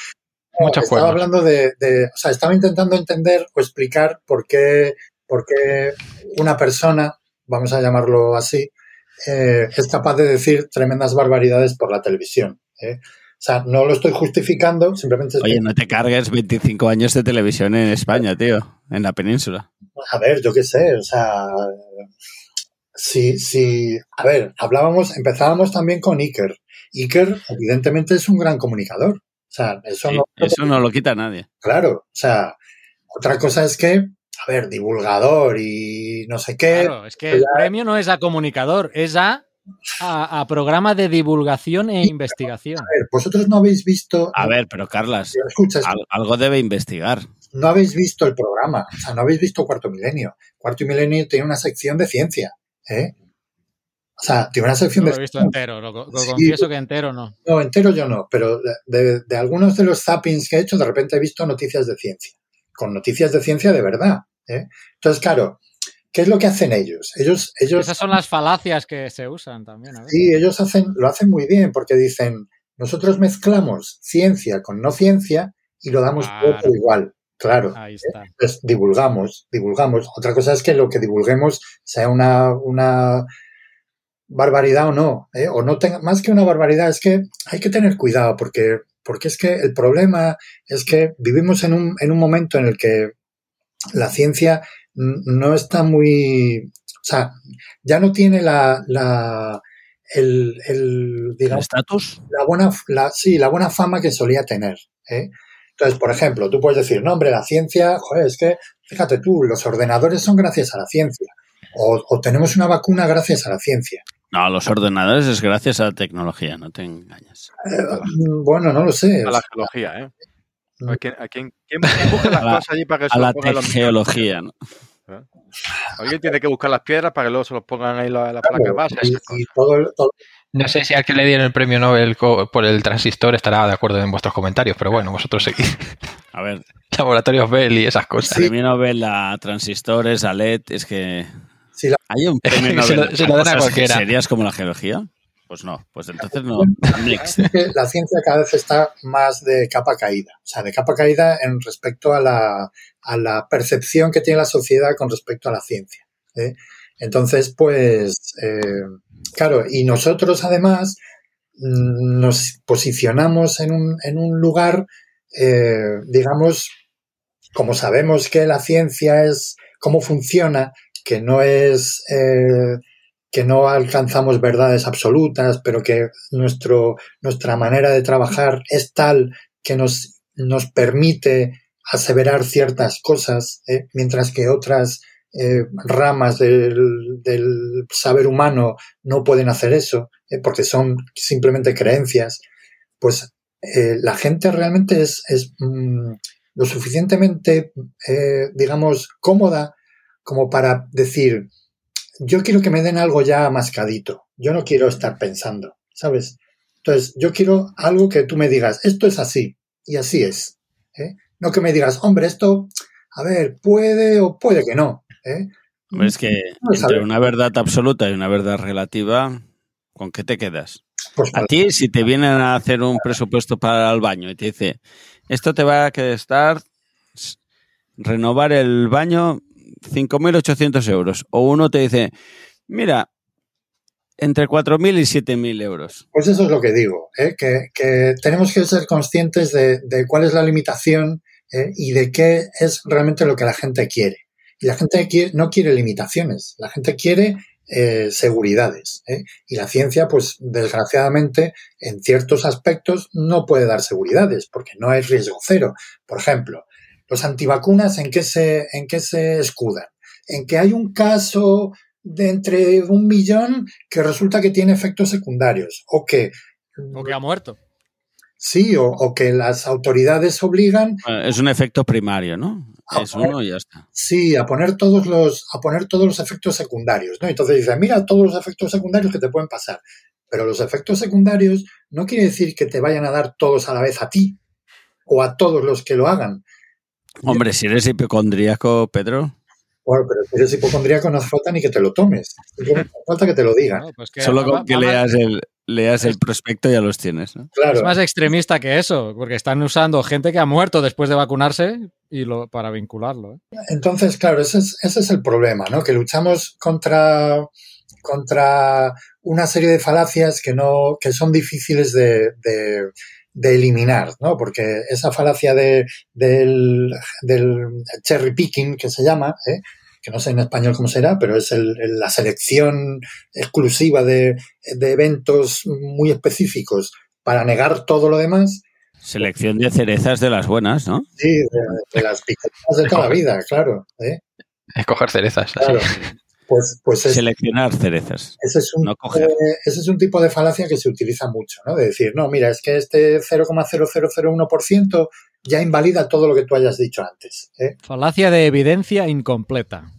No, Muchos estaba cuernos. hablando de, de- o sea, estaba intentando entender o explicar por qué, por qué una persona, vamos a llamarlo así, eh, es capaz de decir tremendas barbaridades por la televisión. ¿eh? O sea, no lo estoy justificando, simplemente estoy- Oye, no te cargues 25 años de televisión en España, tío, en la península. a ver, yo qué sé, o sea, si, si, a ver, hablábamos, empezábamos también con Iker. Iker, evidentemente, es un gran comunicador. O sea, eso Sí, no, eso no lo quita nadie. Claro, o sea, otra cosa es que, a ver, divulgador y no sé qué. Claro, es que el premio no es a comunicador, es a a, a programa de divulgación e investigación. A ver, vosotros no habéis visto. A ver, pero Carlas, al- algo debe investigar. no habéis visto el programa, o sea, no habéis visto Cuarto Milenio. Cuarto Milenio tiene una sección de ciencia, ¿eh? O sea, tiene una sección No de lo he visto entero, lo, lo Sí. confieso que entero no. No, entero yo no, pero de, de- de algunos de los zappings que he hecho, de repente he visto noticias de ciencia, con noticias de ciencia de verdad. ¿eh? Entonces, claro, ¿qué es lo que hacen ellos? Ellos, ellos, Esas son las falacias que se usan también. A sí, ellos hacen, lo hacen muy bien porque dicen, nosotros mezclamos ciencia con no ciencia y lo damos todo Claro. por igual. Claro. Ahí está. Pues divulgamos, divulgamos. Otra cosa es que lo que divulguemos sea una, una barbaridad o no, ¿eh? o no tenga, más que una barbaridad, es que hay que tener cuidado porque, porque es que el problema es que vivimos en un, en un momento en el que la ciencia no está muy, o sea, ya no tiene la, la el, el, ¿El digamos, estatus? la buena, la, sí, la buena fama que solía tener. ¿eh? Entonces, por ejemplo, tú puedes decir, no, hombre, la ciencia, joder, es que, fíjate tú, los ordenadores son gracias a la ciencia. O, o tenemos una vacuna gracias a la ciencia. No, los ordenadores es gracias a la tecnología, no te engañes. Eh, bueno, no lo sé. A la geología, ¿eh? ¿A quién, a quién- quién busca las [laughs] A la- cosas allí para que se A lo la pongan los geología, ¿no? Alguien tiene que buscar las piedras para que luego se los pongan ahí la, la placa Claro, base. y, esas y cosas. todo, el- todo- No sé si al que le dieron el premio Nobel por el transistor estará de acuerdo en vuestros comentarios, pero bueno, vosotros seguís. A ver, [laughs] Laboratorios Bell y esas cosas. Sí. premio Nobel a transistores, a LED, es que... Sí, la- ¿Hay un [laughs] premio Se lo- Nobel se lo dan a cosas cualquiera. serias como la geología? Pues no, pues entonces no. [laughs] La ciencia cada vez está más de capa caída. O sea, de capa caída en respecto a la, a la percepción que tiene la sociedad con respecto a la ciencia. ¿eh? Entonces, pues, eh, claro, y nosotros además mm, nos posicionamos en un, en un lugar, eh, digamos, como sabemos que la ciencia es cómo funciona, que no es eh, que no alcanzamos verdades absolutas, pero que nuestro, nuestra manera de trabajar es tal que nos, nos permite aseverar ciertas cosas, ¿eh? mientras que otras eh, ramas del, saber humano no pueden hacer eso, ¿eh? porque son simplemente creencias, pues la gente realmente es, es mmm, lo suficientemente, digamos, cómoda como para decir, yo quiero que me den algo ya mascadito. Yo no quiero estar pensando, ¿sabes? Entonces, yo quiero algo que tú me digas, esto es así, y así es. ¿eh? No que me digas, hombre, esto, a ver, puede o puede que no. ¿eh? Es que No entre una verdad absoluta y una verdad relativa, ¿con qué te quedas? Pues, A ti, si te vienen a hacer un presupuesto para el baño y te dice, esto te va a costar renovar el baño 5.800 euros. O uno te dice, mira, entre 4.000 y 7.000 euros. Pues eso es lo que digo, ¿eh? que, que, tenemos que ser conscientes de, de cuál es la limitación ¿eh? y de qué es realmente lo que la gente quiere. Y la gente quiere, no quiere limitaciones, la gente quiere eh, seguridades. ¿eh? Y la ciencia, pues desgraciadamente, en ciertos aspectos no puede dar seguridades porque no hay riesgo cero. Por ejemplo, los antivacunas, ¿en qué se, en qué se escudan? En que hay un caso de entre un millón que resulta que tiene efectos secundarios o que o que ha muerto. Sí o, o que las autoridades obligan bueno, es un efecto primario no es poner, uno y ya está. Sí a poner todos los a poner todos los efectos secundarios no entonces dice mira todos los efectos secundarios que te pueden pasar pero los efectos secundarios no quiere decir que te vayan a dar todos a la vez a ti o a todos los que lo hagan hombre si eres hipocondríaco Pedro bueno, pero si eres hipocondríaco no hace falta ni que te lo tomes. Simplemente hace falta que te lo digan. No, pues que Solo con que leas el, leas el prospecto ya los tienes. ¿no? Claro. Es más extremista que eso, porque están usando gente que ha muerto después de vacunarse y lo, para vincularlo. ¿eh? Entonces, claro, ese es, ese es el problema, ¿no? Que luchamos contra, contra una serie de falacias que, no, que son difíciles de, de, de eliminar, ¿no? Porque esa falacia de, del, del, cherry picking, que se llama, ¿eh? que no sé en español cómo será, pero es el, el, la selección exclusiva de, de, eventos muy específicos para negar todo lo demás. Selección de cerezas de las buenas, ¿no? Sí, de, de las picadas de toda la vida, claro. ¿eh? Escoger cerezas. Claro. Pues, pues es, Seleccionar cerezas. ese, es un, no eh, ese es un tipo de falacia que se utiliza mucho, ¿no? De decir, no, mira, es que este 0,0001% ya invalida todo lo que tú hayas dicho antes. ¿eh? Falacia de evidencia incompleta.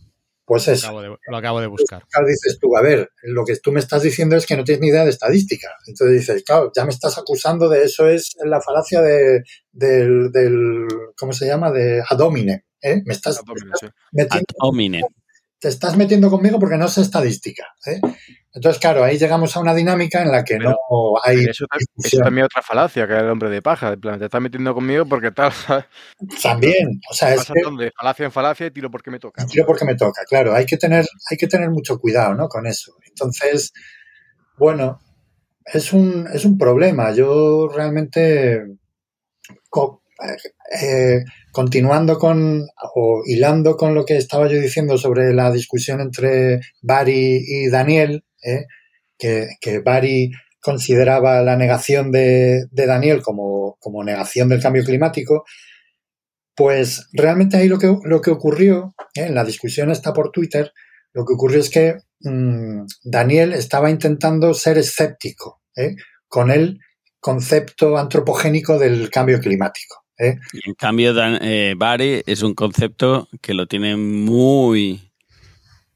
Pues Lo eso. acabo, de, lo acabo de buscar. Claro, dices tú, a ver, lo que tú me estás diciendo es que no tienes ni idea de estadística. Entonces dices, claro, ya me estás acusando de eso, es la falacia de, del, del, ¿cómo se llama? De ad hominem. ¿eh? Me estás, Sí. Ad metiendo, hominem. Te estás metiendo conmigo porque no sé estadística. ¿eh? Entonces, claro, ahí llegamos a una dinámica en la que Pero- no hay Eso, también es otra falacia, que es el hombre de paja. En plan, te estás metiendo conmigo porque tal, [laughs] ¿sabes? También, o sea, es que de falacia en falacia y tiro porque me toca. tiro porque me toca, claro, hay que tener, hay que tener mucho cuidado, ¿no? Con eso. Entonces, bueno, es un, es un problema. Yo realmente, co- eh, continuando con, o hilando con lo que estaba yo diciendo sobre la discusión entre Barry y Daniel, ¿eh? que, que Barry consideraba la negación de, Daniel como, como negación del cambio climático, pues realmente ahí lo que, lo que ocurrió, ¿eh? en la discusión está por Twitter, lo que ocurrió es que mm, Daniel estaba intentando ser escéptico ¿eh? con el concepto antropogénico del cambio climático. ¿Eh? Y en cambio, Dan, eh, Barry es un concepto que lo tiene muy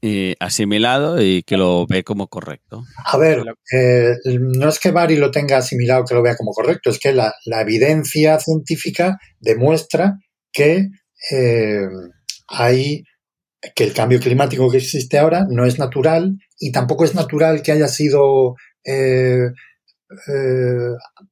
eh, asimilado y que lo ve como correcto. A ver, eh, no es que Barry lo tenga asimilado que lo vea como correcto, es que la, la evidencia científica demuestra que eh, hay que el cambio climático que existe ahora no es natural y tampoco es natural que haya sido eh, eh,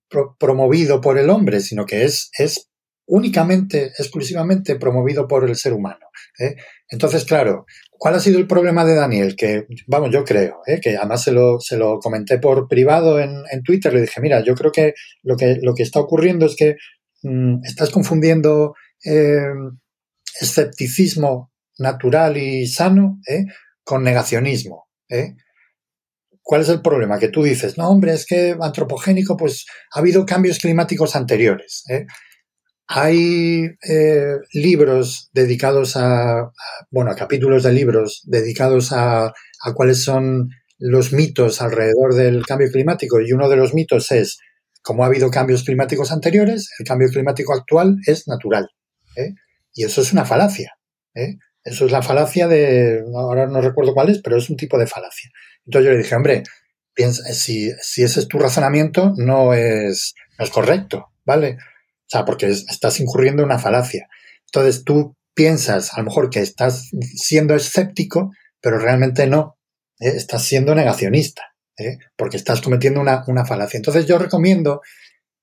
pro- promovido por el hombre, sino que es, es únicamente, exclusivamente promovido por el ser humano. ¿eh? Entonces, claro, ¿cuál ha sido el problema de Daniel? Que, vamos, yo creo, ¿eh? que además se lo, se lo comenté por privado en, en Twitter, le dije, mira, yo creo que lo que, lo que está ocurriendo es que mm, estás confundiendo eh, escepticismo natural y sano ¿eh? con negacionismo. ¿Cuál es el problema? Que tú dices, no, hombre, es que antropogénico, pues ha habido cambios climáticos anteriores. Hay eh, libros dedicados a, bueno, capítulos de libros dedicados a, a cuáles son los mitos alrededor del cambio climático y uno de los mitos es, como ha habido cambios climáticos anteriores, el cambio climático actual es natural. ¿eh? Y eso es una falacia. ¿eh? Eso es la falacia de, ahora no recuerdo cuál es, pero es un tipo de falacia. Entonces yo le dije, hombre, piensa, si, si ese es tu razonamiento, no es, no es correcto, ¿vale? O sea, porque es, estás incurriendo en una falacia. Entonces tú piensas a lo mejor que estás siendo escéptico, pero realmente no. ¿eh? Estás siendo negacionista, ¿eh? porque estás cometiendo una, una, falacia. Entonces yo recomiendo,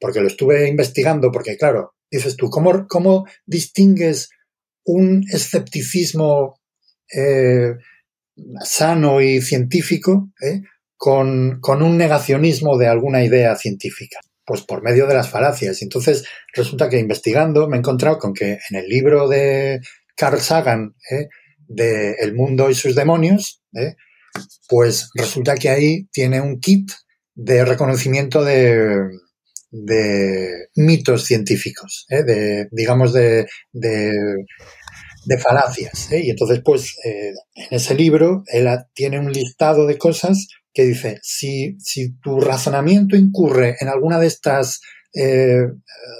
porque lo estuve investigando, porque claro, dices tú, ¿cómo, cómo distingues un escepticismo eh, sano y científico con, con, un negacionismo de alguna idea científica? Pues por medio de las falacias. Entonces resulta que investigando me he encontrado con que en el libro de Carl Sagan, ¿eh? de El mundo y sus demonios, ¿eh? pues resulta que ahí tiene un kit de reconocimiento de, mitos científicos, ¿eh? de, digamos, de, falacias. Y entonces, pues, en ese libro, él tiene un listado de cosas que dice, si, si tu razonamiento incurre en alguna de estas, eh,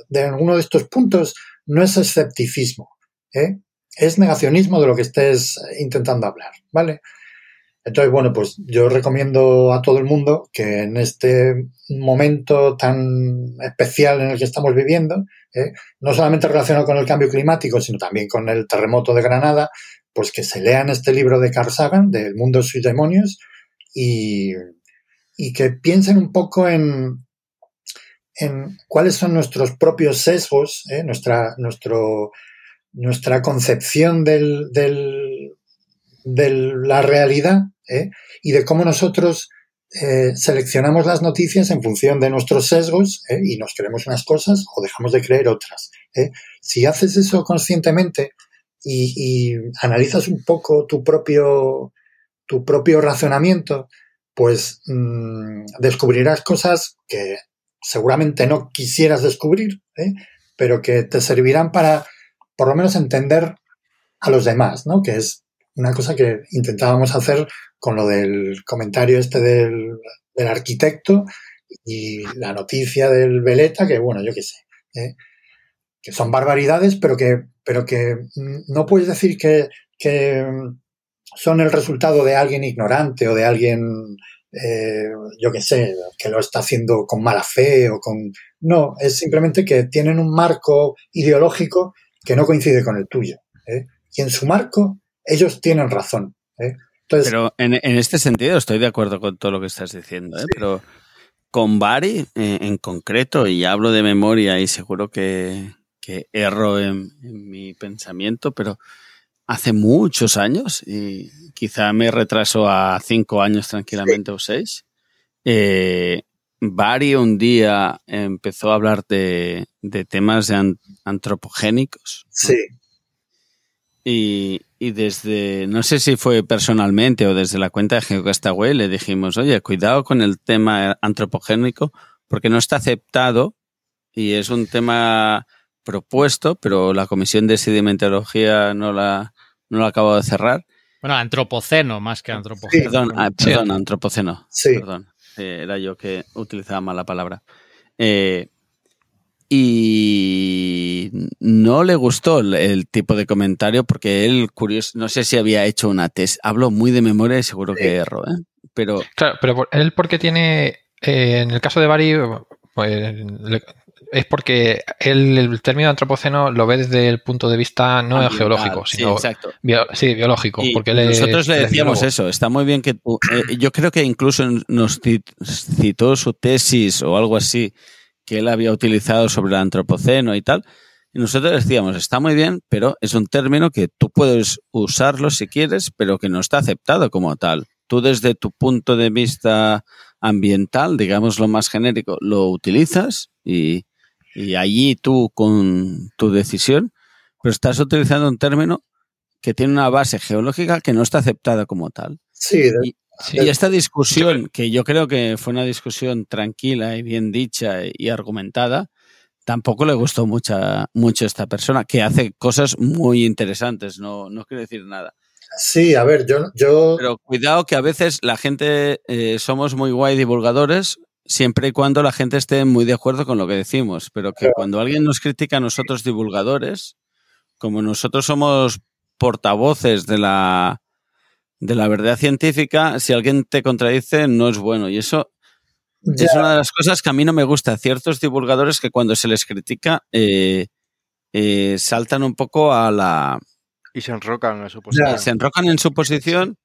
de alguno de estos puntos, no es escepticismo, ¿eh? es negacionismo de lo que estés intentando hablar, ¿vale? Entonces, bueno, pues yo recomiendo a todo el mundo que en este momento tan especial en el que estamos viviendo, ¿eh? no solamente relacionado con el cambio climático, sino también con el terremoto de Granada, pues que se lean este libro de Carl Sagan, del mundo de sus demonios, y, que piensen un poco en, en, cuáles son nuestros propios sesgos, ¿eh? nuestra, nuestra concepción de la realidad ¿eh? y de cómo nosotros eh, seleccionamos las noticias en función de nuestros sesgos ¿eh? y nos creemos unas cosas o dejamos de creer otras. Si haces eso conscientemente y, analizas un poco tu propio, tu propio razonamiento, pues mmm, descubrirás cosas que seguramente no quisieras descubrir, pero que te servirán para por lo menos entender a los demás, ¿no? Que es una cosa que intentábamos hacer con lo del comentario este del, arquitecto y la noticia del Veleta, que bueno, yo qué sé, ¿eh? que son barbaridades, pero que, pero que no puedes decir que, que son el resultado de alguien ignorante o de alguien, eh, yo qué sé, que lo está haciendo con mala fe o con... No, es simplemente que tienen un marco ideológico que no coincide con el tuyo. ¿eh? Y en su marco, ellos tienen razón. ¿eh? Entonces, pero en, en, este sentido estoy de acuerdo con todo lo que estás diciendo, ¿eh? sí. pero con Bari eh, en concreto, y hablo de memoria y seguro que, que erro en, en, mi pensamiento, pero hace muchos años, y quizá me retraso a cinco años tranquilamente sí. o seis, eh, un día empezó a hablar de, de temas de an antropogénicos. ¿no? Sí. Y, y, desde, no sé si fue personalmente o desde la cuenta de GeoCastaway, le dijimos, oye, cuidado con el tema antropogénico, porque no está aceptado y es un tema propuesto, pero la Comisión de Sedimentología no la, no la acabo de cerrar. Bueno, antropoceno más que antropogénico. Sí. Perdón, ah, perdón, sí. antropoceno. Sí. Perdón, eh, era yo que utilizaba mal la palabra. Eh, y no le gustó el, el, tipo de comentario porque él, curioso, no sé si había hecho una test. Hablo muy de memoria y seguro que erro, ¿eh? Pero... Claro, pero él porque tiene, eh, en el caso de Bari, pues, le, es porque él, el término antropoceno lo ve desde el punto de vista no Ambiental, geológico, sino sí, bio, sí biológico. Y porque nosotros le decíamos eso, está muy bien que tú, eh, yo creo que incluso nos citó su tesis o algo así que él había utilizado sobre el antropoceno y tal. Y nosotros decíamos, está muy bien, pero es un término que tú puedes usarlo si quieres, pero que no está aceptado como tal. Tú desde tu punto de vista ambiental, digamos lo más genérico, lo utilizas y, y allí tú con tu decisión, pero estás utilizando un término que tiene una base geológica que no está aceptada como tal. Sí, de, y, y esta discusión, que yo creo que fue una discusión tranquila y bien dicha y argumentada, tampoco le gustó mucha, mucho a esta persona, que hace cosas muy interesantes, no, no quiero decir nada. Sí, a ver, yo, yo... Pero cuidado que a veces la gente eh, somos muy guay divulgadores, siempre y cuando la gente esté muy de acuerdo con lo que decimos, pero que claro. cuando alguien nos critica a nosotros divulgadores, como nosotros somos portavoces de la de la verdad científica, si alguien te contradice, no es bueno. Y eso ya. es una de las cosas que a mí no me gusta. Ciertos divulgadores que cuando se les critica eh, eh, saltan un poco a la... Y se enrocan en su posición. Se enrocan en su posición.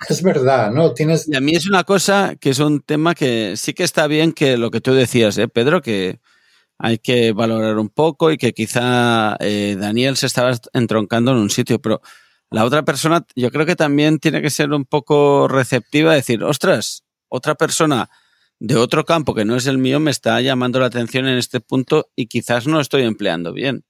[laughs] Es verdad, ¿no? Tienes... Y a mí es una cosa que es un tema que sí que está bien que lo que tú decías, ¿eh, Pedro? Que hay que valorar un poco y que quizá eh, Daniel se estaba entroncando en un sitio, pero la otra persona yo creo que también tiene que ser un poco receptiva, decir, ostras, otra persona de otro campo que no es el mío me está llamando la atención en este punto y quizás no estoy empleando bien.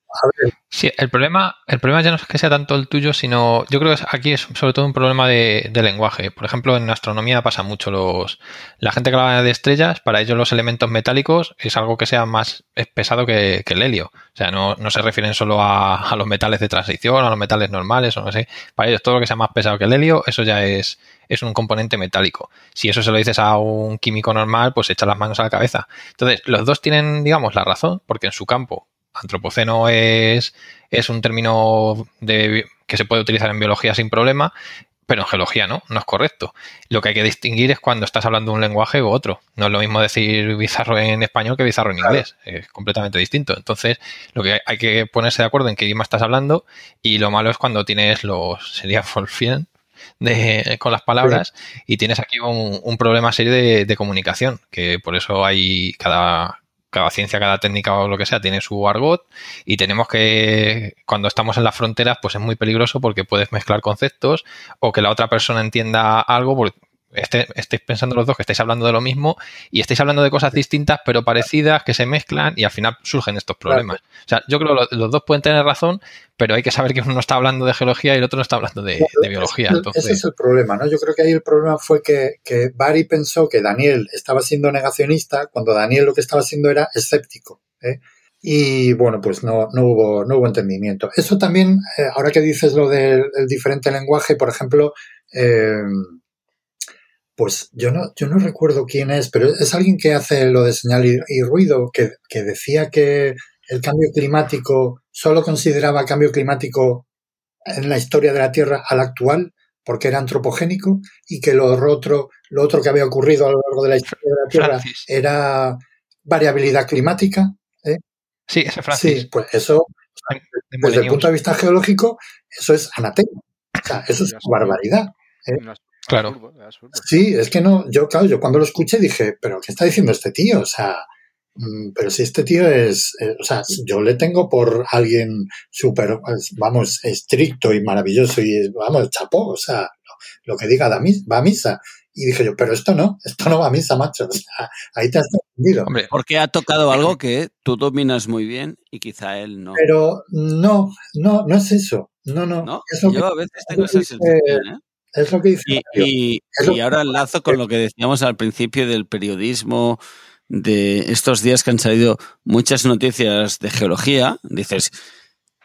Sí, el problema, el problema ya no es que sea tanto el tuyo, sino yo creo que aquí es sobre todo un problema de, lenguaje. Por ejemplo, en astronomía pasa mucho los la gente que habla de estrellas, para ellos los elementos metálicos es algo que sea más pesado que, el helio. O sea, no, no se refieren solo a, a, los metales de transición, a los metales normales, o no sé. Para ellos todo lo que sea más pesado que el helio, eso ya es, es un componente metálico. Si eso se lo dices a un químico normal, pues echa las manos a la cabeza. Entonces, los dos tienen, digamos, la razón, porque en su campo antropoceno es, es un término de, que se puede utilizar en biología sin problema, pero en geología no, no es correcto. Lo que hay que distinguir es cuando estás hablando un lenguaje u otro. No es lo mismo decir bizarro en español que bizarro en inglés, es completamente distinto. Entonces, lo que hay que ponerse de acuerdo en qué idioma estás hablando y lo malo es cuando tienes los, sería Forfien, de, con las palabras y tienes aquí un, un problema serio de, de, comunicación, que por eso hay cada, cada ciencia, cada técnica o lo que sea tiene su argot y tenemos que, cuando estamos en las fronteras, pues es muy peligroso porque puedes mezclar conceptos o que la otra persona entienda algo porque este, estéis pensando los dos que estáis hablando de lo mismo y estáis hablando de cosas distintas pero parecidas que se mezclan y al final surgen estos problemas. O sea, yo creo que los, dos pueden tener razón, pero hay que saber que uno está hablando de geología y el otro no está hablando de, de biología. Ese, entonces... ese es el problema, ¿no? Yo creo que ahí el problema fue que, que Barry pensó que Daniel estaba siendo negacionista cuando Daniel lo que estaba haciendo era escéptico. ¿eh? y bueno, pues no, no, hubo, no hubo entendimiento. Eso también, eh, ahora que dices lo del, del diferente lenguaje, por ejemplo, eh, pues yo no, yo no recuerdo quién es, pero es alguien que hace lo de señal y, y ruido, que, que decía que el cambio climático solo consideraba cambio climático en la historia de la Tierra al actual, porque era antropogénico, y que lo otro, lo otro que había ocurrido a lo largo de la historia de la Tierra Francis. era variabilidad climática. Sí, ese Francis. Sí, pues eso, de desde el punto de vista geológico, eso es anatema. O sea, eso es barbaridad. As- Claro. absurdo, absurdo. Sí, es que no, yo, claro, yo cuando lo escuché dije, pero ¿qué está diciendo este tío? O sea, mm, pero si este tío es, eh, o sea, yo le tengo por alguien súper, pues, vamos, estricto y maravilloso y, vamos, chapó, o sea, lo, lo que diga da mis- va a misa. Y dije yo, pero esto no, esto no va a misa, macho. O sea, ahí te has confundido. Hombre, Porque ha tocado algo que tú dominas muy bien y quizá él no. Pero no, no, no es eso. No, no. ¿No? Es, lo Yo que, a veces tengo esa sensación, ¿eh? Es lo que dice. Y, y- y que- ahora enlazo con lo que decíamos al principio del periodismo, de estos días que han salido muchas noticias de geología. Dices,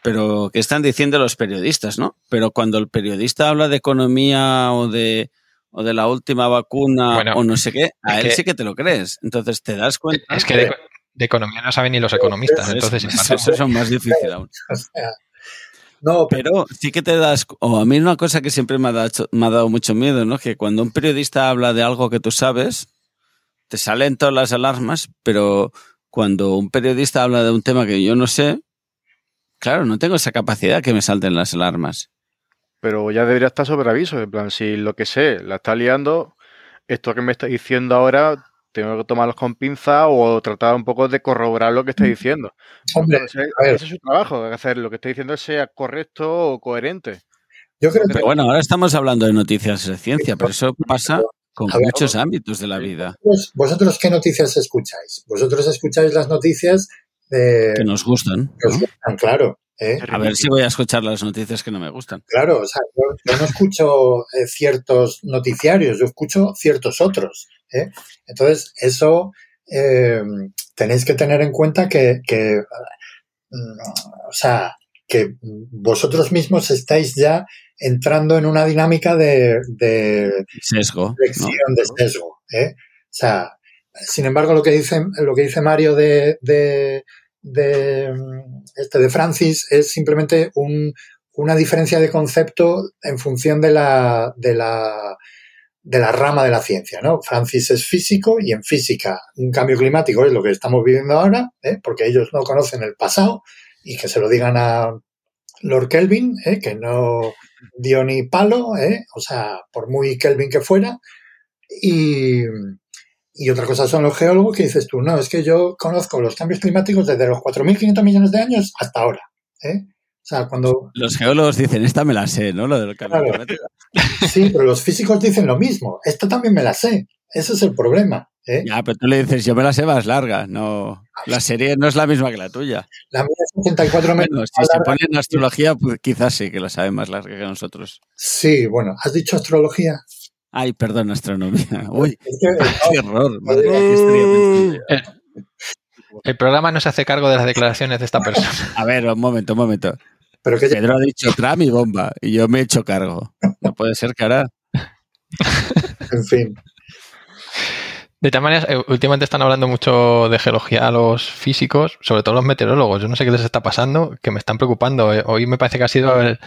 pero ¿qué están diciendo los periodistas, no? Pero cuando el periodista habla de economía o de, o de la última vacuna Bueno, o no sé qué, a él que- sí que te lo crees. Entonces te das cuenta. es que de, de economía no saben ni los economistas. Entonces, eso, eso es más difícil aún. O sea, no, pero Pero sí que te das, o a mí una cosa que siempre me ha, dado, me ha dado mucho miedo, ¿no? Que cuando un periodista habla de algo que tú sabes, te salen todas las alarmas, pero cuando un periodista habla de un tema que yo no sé, claro, no tengo esa capacidad que me salten las alarmas. Pero ya debería estar sobre aviso. En plan, si lo que sé la está liando, esto que me está diciendo ahora, tengo que tomarlos con pinza o tratar un poco de corroborar lo que está diciendo. hombre, Ese, a ver. ese es su trabajo, hacer lo que está diciendo sea correcto o coherente. yo creo que Pero bueno, ahora estamos hablando de noticias de ciencia, pero eso pasa con ver, muchos ámbitos de la vida vosotros, vosotros qué noticias escucháis? Vosotros escucháis las noticias de que nos gustan. que os ¿no? gustan, claro. ¿eh? A ver si voy a escuchar las noticias que no me gustan. Claro, o sea, yo, yo no escucho eh, ciertos noticiarios, yo escucho ciertos otros. ¿Eh? Entonces, eso eh, tenéis que tener en cuenta que, que, mm, o sea, que vosotros mismos estáis ya entrando en una dinámica de, de Sesgo. de sesgo. ¿eh? O sea, sin embargo, lo que dice, lo que dice Mario de, de, de, mm, este, de Francis es simplemente un, una diferencia de concepto en función de la, de la, de la rama de la ciencia, ¿no? Francis es físico y en física un cambio climático es lo que estamos viviendo ahora, ¿eh? porque ellos no conocen el pasado y que se lo digan a Lord Kelvin, ¿eh? que no dio ni palo, ¿eh? o sea, por muy Kelvin que fuera. Y, y otra cosa son los geólogos que dices tú, no, es que yo conozco los cambios climáticos desde los 4.500 millones de años hasta ahora. ¿eh? O sea, cuando... Los geólogos dicen, esta me la sé, ¿no? Lo del cambio Claro. climático. [laughs] Sí, pero los físicos dicen lo mismo. Esta también me la sé. Ese es el problema. ¿eh? Ya, pero tú le dices, yo me la sé más larga. No, la serie no es la misma que la tuya. La mía es 84 metros. Bueno, si se pone en astrología, pues quizás sí que la sabe más larga que nosotros. Sí, bueno, ¿has dicho astrología? Ay, perdón, astronomía. Uy, Es que, qué error. Madre mía, ¿qué el programa no se hace cargo de las declaraciones de esta persona. A ver, un momento, un momento. Pero que Pedro ha dicho tram y bomba y yo me he hecho cargo. No puede ser que ahora... [laughs] en fin. De todas maneras, eh, últimamente están hablando mucho de geología a los físicos, sobre todo los meteorólogos. Yo no sé qué les está pasando, que me están preocupando. Eh, Hoy me parece que ha sido el,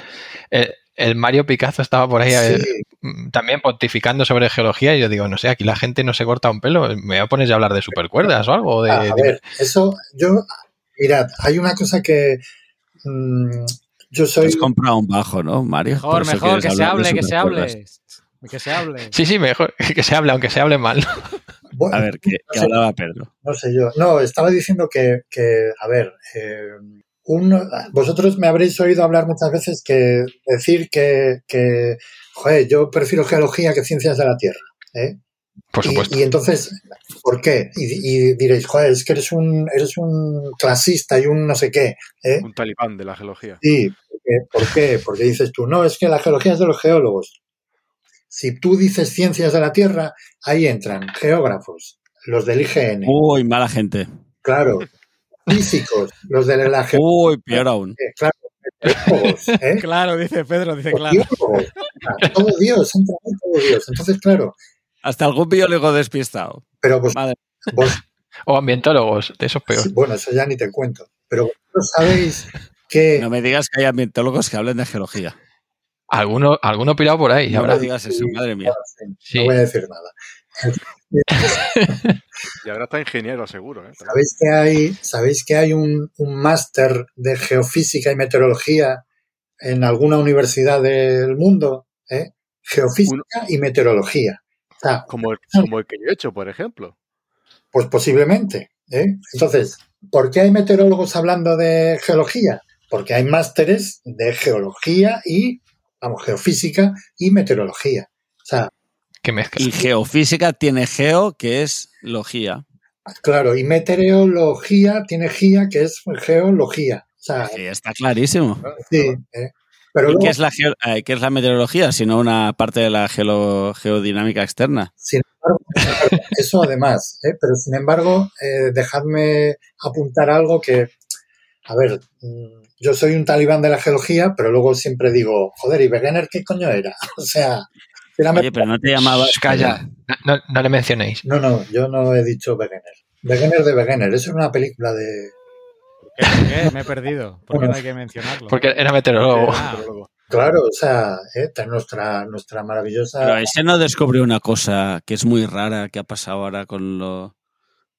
el- el Mario Picazo estaba por ahí Sí, mm, también pontificando sobre geología y yo digo, no sé, aquí la gente no se corta un pelo. Me voy a poner ya a hablar de supercuerdas o algo. De, a de- ver, eso, yo, mirad, hay una cosa que mm, yo soy... has comprado un bajo, ¿no, Mario? Mejor, mejor, que se hable, que se hable. Que se hable. Sí, sí, mejor [laughs] que se hable, aunque se hable mal. bueno, A ver, que, que hablaba Pedro. No sé yo. No, estaba diciendo que, que a ver, eh, un- vosotros me habréis oído hablar muchas veces que decir que, que joder, yo prefiero geología que ciencias de la Tierra. ¿eh? Por Y- supuesto. Y, entonces, ¿por qué? Y, y diréis, joder, es que eres un, eres un clasista y un no sé qué. ¿eh? Un talibán de la geología. Sí, ¿por qué? ¿por qué? Porque dices tú, no, es que la geología es de los geólogos. Si tú dices ciencias de la Tierra, ahí entran geógrafos, los del IGN, Uy, mala gente. claro, físicos, los de la geología, Uy, peor aún. claro, meteorólogos, ¿eh? [laughs] Claro, dice Pedro, dice claro. claro, todo Dios, entra ahí todo Dios. Entonces, claro, Hasta algún biólogo despistado. pero vos, Madre. vos [laughs] O ambientólogos, de esos peor. sí, bueno, eso ya ni te cuento. Pero vosotros sabéis que No me digas que hay ambientólogos que hablen de geología. Alguno, alguno pirado por ahí. No habrá. me digas eso, madre mía. Sí. no voy a decir nada. Y ahora está ingeniero, seguro. ¿eh? ¿Sabéis que hay, ¿sabéis que hay un, un máster de geofísica y meteorología en alguna universidad del mundo? ¿eh? Geofísica y meteorología. Como, el, como el que yo he hecho, por ejemplo. pues posiblemente. ¿eh? Entonces, ¿por qué hay meteorólogos hablando de geología? Porque hay másteres de geología y, vamos, geofísica y meteorología. O sea, mezcla. Y geofísica tiene geo, que es logía. claro, y meteorología tiene GIA, que es geología. O sea, Sí, está clarísimo. sí. ¿eh? Pero ¿Y luego, qué es, la geo- eh, qué es la meteorología? Sino una parte de la geolo- geodinámica externa. Sin embargo, [laughs] eso además, ¿eh? pero sin embargo, eh, dejadme apuntar algo que, a ver, mm, yo soy un talibán de la geología, pero luego siempre digo, joder, ¿y Wegener qué coño era? [laughs] O sea, era Oye, pero no te llamabas. Calla, no, no- no le mencionéis. no, no, yo no he dicho Wegener. Wegener de Wegener, eso es una película de... ¿Qué? ¿Por qué? Me he perdido. ¿Por qué no hay que mencionarlo? Porque era meteorólogo. Ah, Claro, o sea, ¿eh? Nuestra, nuestra maravillosa... Pero ese no descubrió una cosa que es muy rara que ha pasado ahora con lo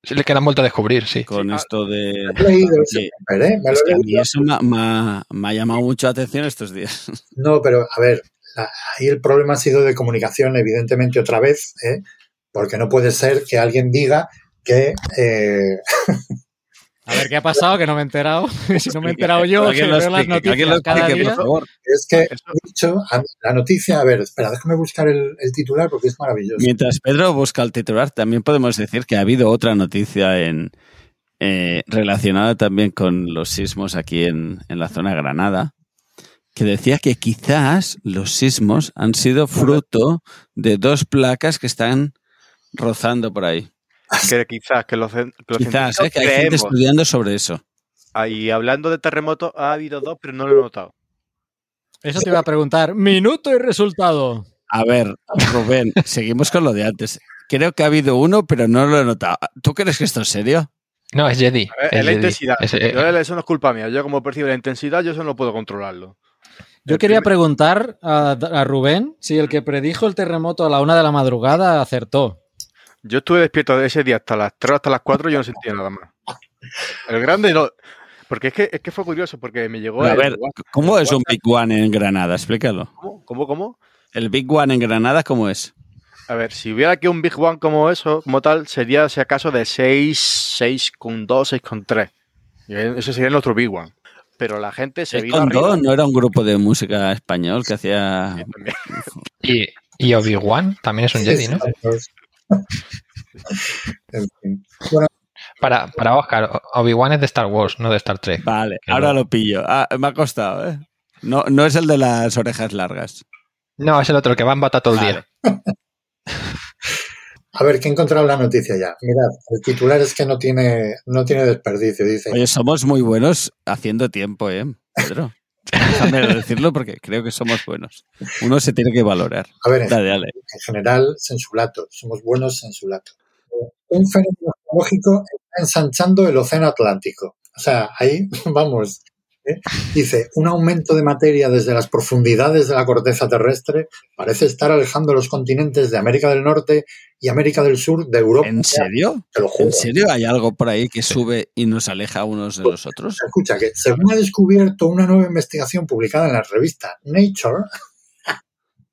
Sí, le quedan vuelto a descubrir, sí. con Sí, esto de. He leído ese Sí. paper, ¿eh? Me lo Es he que a mí leído. eso me, ha- me ha- me ha llamado mucho la atención estos días. [laughs] No, pero a ver, la- ahí el problema ha sido de comunicación, evidentemente, otra vez, ¿eh? porque no puede ser que alguien diga que eh, [laughs] A ver, ¿qué ha pasado? Que no me he enterado. [laughs] si no me he enterado yo, que veo las noticias lo cada explique, día. por favor. es que he dicho la noticia, a ver, espera, déjame buscar el, el titular porque es maravilloso. Mientras Pedro busca el titular, también podemos decir que ha habido otra noticia en, eh, relacionada también con los sismos aquí en, en la zona de Granada, que decía que quizás los sismos han sido fruto de dos placas que están rozando por ahí. Que quizás, que los, que los Quizás, científicos eh, que hay gente estudiando sobre eso. Ahí hablando de terremotos, ha habido dos, pero no lo he notado. Eso te iba a preguntar. Minuto y resultado. A ver, Rubén, [laughs] seguimos con lo de antes. Creo que ha habido uno, pero no lo he notado. ¿Tú crees que esto es serio? No, es Jedi. Ver, es la Jedi. intensidad. Es, eh, eso no es culpa mía. Yo como percibo la intensidad, yo eso no puedo controlarlo. Yo El quería primer- preguntar a, a Rubén si el que predijo el terremoto a la una de la madrugada acertó. Yo estuve despierto ese día hasta las 3 hasta las 4 y yo no sentía nada más. El grande no. Porque es que, es que fue curioso, porque me llegó. A el ver, ¿cómo el es un. Big One en Granada? Explícalo. ¿Cómo? ¿Cómo? ¿Cómo? El Big One en Granada, ¿cómo es? A ver, si hubiera aquí un Big One como eso, como tal, sería si acaso de 6, 6,2, 6,3. Y Eso sería nuestro Big One. Pero la gente se vino arriba. no era un grupo de música español que hacía. Sí, [laughs] y, y Obi-Wan también es un Jedi, ¿no? [laughs] En fin. Bueno, Para, para Oscar, Obi-Wan es de Star Wars, no de Star Trek. Vale, ahora no. lo pillo. Ah, me ha costado, ¿eh? No, no es el de las orejas largas. No, es el otro, el que va en bata todo el Vale. día. [laughs] a ver, que he encontrado la noticia ya. Mirad, el titular es que no tiene, no tiene desperdicio. Dice, Oye, somos muy buenos haciendo tiempo, ¿eh, Pedro? Déjame decirlo porque creo que somos buenos. Uno se tiene que valorar. a ver, en, Dale, dale. en general, sensulato. Somos buenos sensulato. Un fenómeno geológico está ensanchando el océano Atlántico. O sea, ahí [laughs] vamos. ¿Eh? Dice, un aumento de materia desde las profundidades de la corteza terrestre parece estar alejando los continentes de América del Norte y América del Sur de Europa. ¿En serio? Te lo juro. ¿En serio hay algo por ahí que sube y nos aleja unos de los otros? Escucha, que según ha descubierto una nueva investigación publicada en la revista Nature,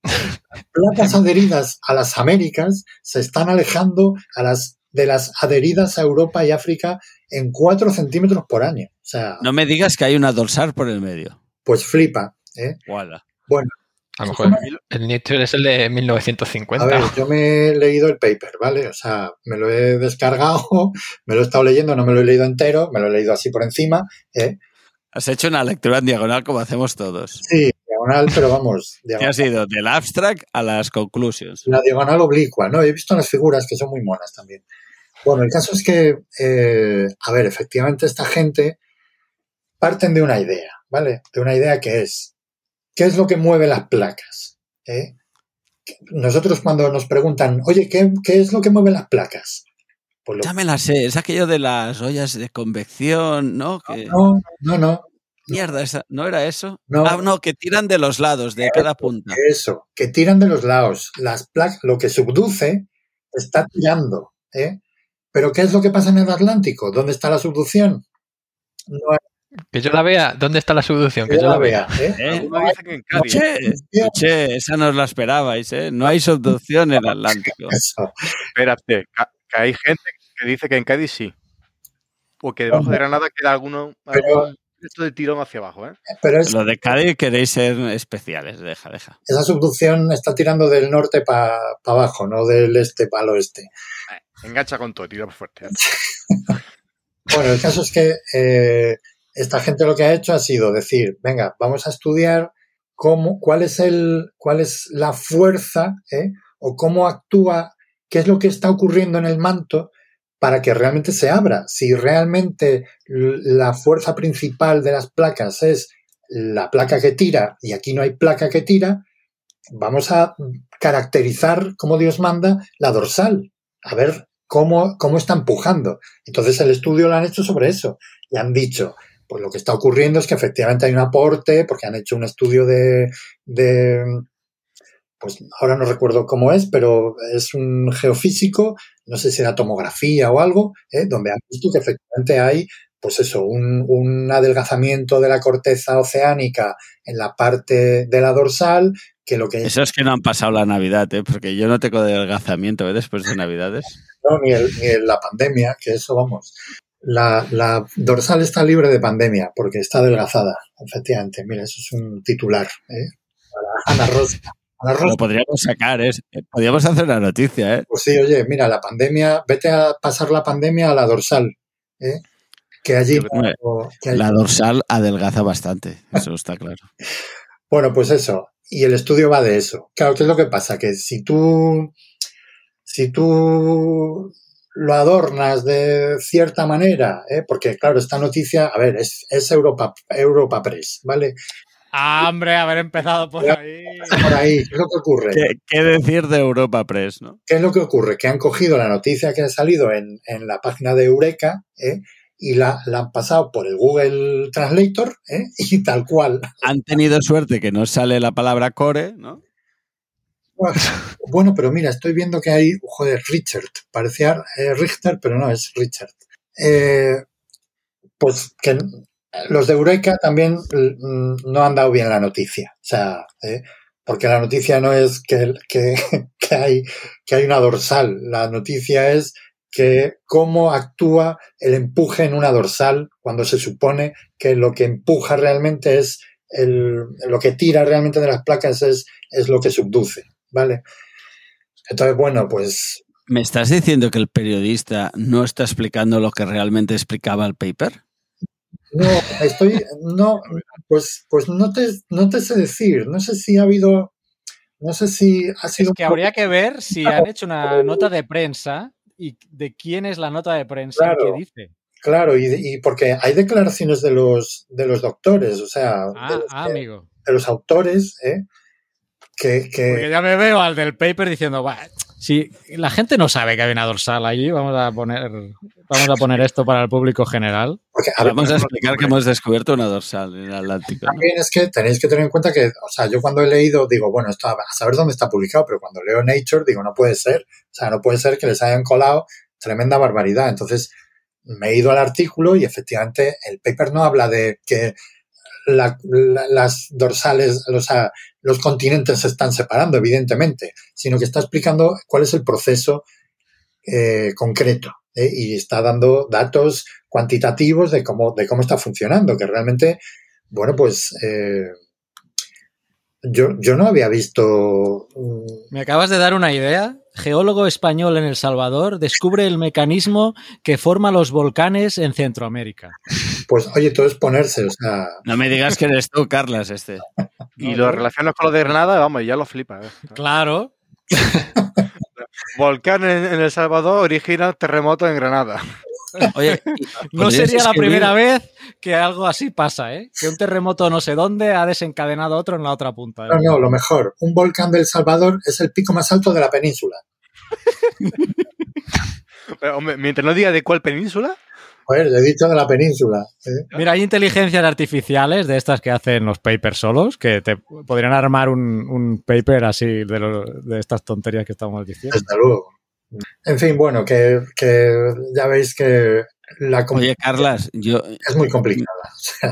[laughs] placas adheridas a las Américas se están alejando a las de las adheridas a Europa y África en 4 centímetros por año. O sea, No me digas que hay una dorsal por el medio. pues flipa. ¿eh? Guala. A lo mejor el Nature es el de 1950. A ver, yo me he leído el paper, ¿vale? O sea, me lo he descargado, [laughs] me lo he estado leyendo, no me lo he leído entero, me lo he leído así por encima. ¿eh? Has hecho una lectura en diagonal como hacemos todos. Sí, diagonal, pero vamos, [laughs] Te diagonal. has ido del abstract a las conclusions. la diagonal oblicua, ¿no? He visto las figuras que son muy monas también. Bueno, el caso es que, eh, a ver, efectivamente esta gente parten de una idea, ¿vale? De una idea que es, ¿qué es lo que mueve las placas? ¿Eh? Nosotros cuando nos preguntan, oye, ¿qué, qué es lo que mueve las placas? Pues lo- Ya me la sé, es aquello de las ollas de convección, ¿no? Que- no, no, no, Mierda, esa, ¿no era eso? No. Ah, no, que tiran de los lados, de cada punta. eso, que tiran de los lados. Las placas, lo que subduce está tirando, ¿eh? Pero ¿qué es lo que pasa en el Atlántico? ¿Dónde está la subducción? No Que yo la vea. ¿Dónde está la subducción? hay Que yo la vea. ¿eh? ¿Eh? Que en Cádiz. Che, che, esa no os la esperabais, ¿eh? No hay subducción en el [laughs] Atlántico. Eso. Espérate, que hay gente que dice que en Cádiz sí. O que debajo de Granada queda alguno Pero- esto de tirón hacia abajo, ¿eh? Pero es, Lo de Cádiz queréis ser especiales, deja, deja. esa subducción está tirando del norte para abajo, no del este para el oeste. Engancha con todo, tira por fuerte. ¿eh? [laughs] Bueno, el caso es que eh, esta gente lo que ha hecho ha sido decir, venga, vamos a estudiar cómo, cuál es el, cuál es la fuerza, ¿eh? o cómo actúa, qué es lo que está ocurriendo en el manto para que realmente se abra. Si realmente la fuerza principal de las placas es la placa que tira y aquí no hay placa que tira, vamos a caracterizar como Dios manda la dorsal, a ver cómo, cómo está empujando. Entonces el estudio lo han hecho sobre eso y han dicho, pues lo que está ocurriendo es que efectivamente hay un aporte, porque han hecho un estudio de, de pues ahora no recuerdo cómo es, pero es un geofísico, no sé si era tomografía o algo, ¿eh? donde han visto que efectivamente hay, pues eso, un, un adelgazamiento de la corteza oceánica en la parte de la dorsal, que lo que Eso es que no han pasado la Navidad, ¿eh? Porque yo no tengo adelgazamiento ¿eh? después de Navidades. no, ni, el- ni el- la pandemia, que eso vamos. La, la dorsal está libre de pandemia porque está adelgazada, efectivamente. Mira, eso es un titular. ¿eh? Para Ana Rosa. Lo podríamos sacar, ¿eh? Podríamos hacer una noticia, ¿eh? pues sí, oye, mira, la pandemia, vete a pasar la pandemia a la dorsal. ¿eh? Que allí. Hombre, que allí- La dorsal adelgaza bastante, eso está claro. [laughs] Bueno, pues eso. Y el estudio va de eso. Claro, ¿qué es lo que pasa? Que si tú, si tú lo adornas de cierta manera, ¿eh? porque claro, esta noticia, a ver, es, es Europa, Europa Press, ¿vale? Ah, hombre, haber empezado por ahí. Por ahí, ¿qué es lo que ocurre? ¿Qué, qué decir de Europa Press, no? ¿Qué es lo que ocurre? Que han cogido la noticia que ha salido en, en la página de Eureka ¿eh? y la, la han pasado por el Google Translator ¿eh? [laughs] y tal cual. Han tenido suerte que no sale la palabra core, ¿no? Bueno, pero mira, estoy viendo que hay, joder, Richard, parecía eh, Richter, pero no, es Richard. Eh, pues que los de Eureka también mm, no han dado bien la noticia. O sea, eh, porque la noticia no es que, que, [laughs] que, hay, que hay una dorsal, la noticia es que cómo actúa el empuje en una dorsal cuando se supone que lo que empuja realmente es el, lo que tira realmente de las placas es, es lo que subduce, ¿vale? Entonces, bueno, pues ¿Me estás diciendo que el periodista no está explicando lo que realmente explicaba el paper? No, estoy, no, pues, pues no te, no te sé decir, no sé si ha habido, no sé si ha sido Es que habría que ver si han hecho una nota de prensa y de quién es la nota de prensa Claro. qué dice. Claro, y, y porque hay declaraciones de los, de los doctores, o sea, Ah, de, los, ah, que- amigo. de los autores, ¿eh? que, que Porque ya me veo al del paper diciendo, "Bah, si la gente no sabe que hay una dorsal allí, vamos a poner, vamos a poner esto para el público general. porque, a ver, Vamos a explicar que hemos descubierto una dorsal en el Atlántico. ¿no? También es que tenéis que tener en cuenta que, o sea, yo cuando he leído digo, bueno, esto a saber dónde está publicado, pero cuando leo Nature digo, no puede ser, o sea, no puede ser que les hayan colado tremenda barbaridad. Entonces, me he ido al artículo y efectivamente el paper no habla de que la- la- las dorsales, los continentes se están separando, evidentemente, sino que está explicando cuál es el proceso eh, concreto ¿eh? y está dando datos cuantitativos de cómo, de cómo está funcionando, que realmente, bueno, pues eh, yo, yo no había visto... mm, Me acabas de dar una idea. Geólogo español en El Salvador descubre el mecanismo que forma los volcanes en Centroamérica. Pues oye, todo es ponerse, o sea, No me digas que eres tú, Carlas, este. [laughs] Y lo relacionas con lo de Granada, vamos, ya lo flipa. ¿eh? Claro. [laughs] Volcán en, en El Salvador origina terremoto en Granada. Oye, [laughs] No ¿podrías sería la escribir? primera vez que algo así pasa, ¿eh? Que un terremoto no sé dónde ha desencadenado otro en la otra punta. del No, no, lo mejor. Un volcán del Salvador es el pico más alto de la península. [laughs] Pero, hombre, mientras no diga de cuál península, Joder, le he dicho de la península. ¿eh? Mira, hay inteligencias artificiales de estas que hacen los papers solos, que te podrían armar un, un paper así de, lo- de estas tonterías que estamos diciendo. Desde luego. En fin, bueno, que, que ya veis que la Oye, Carlas, yo, es muy complicada.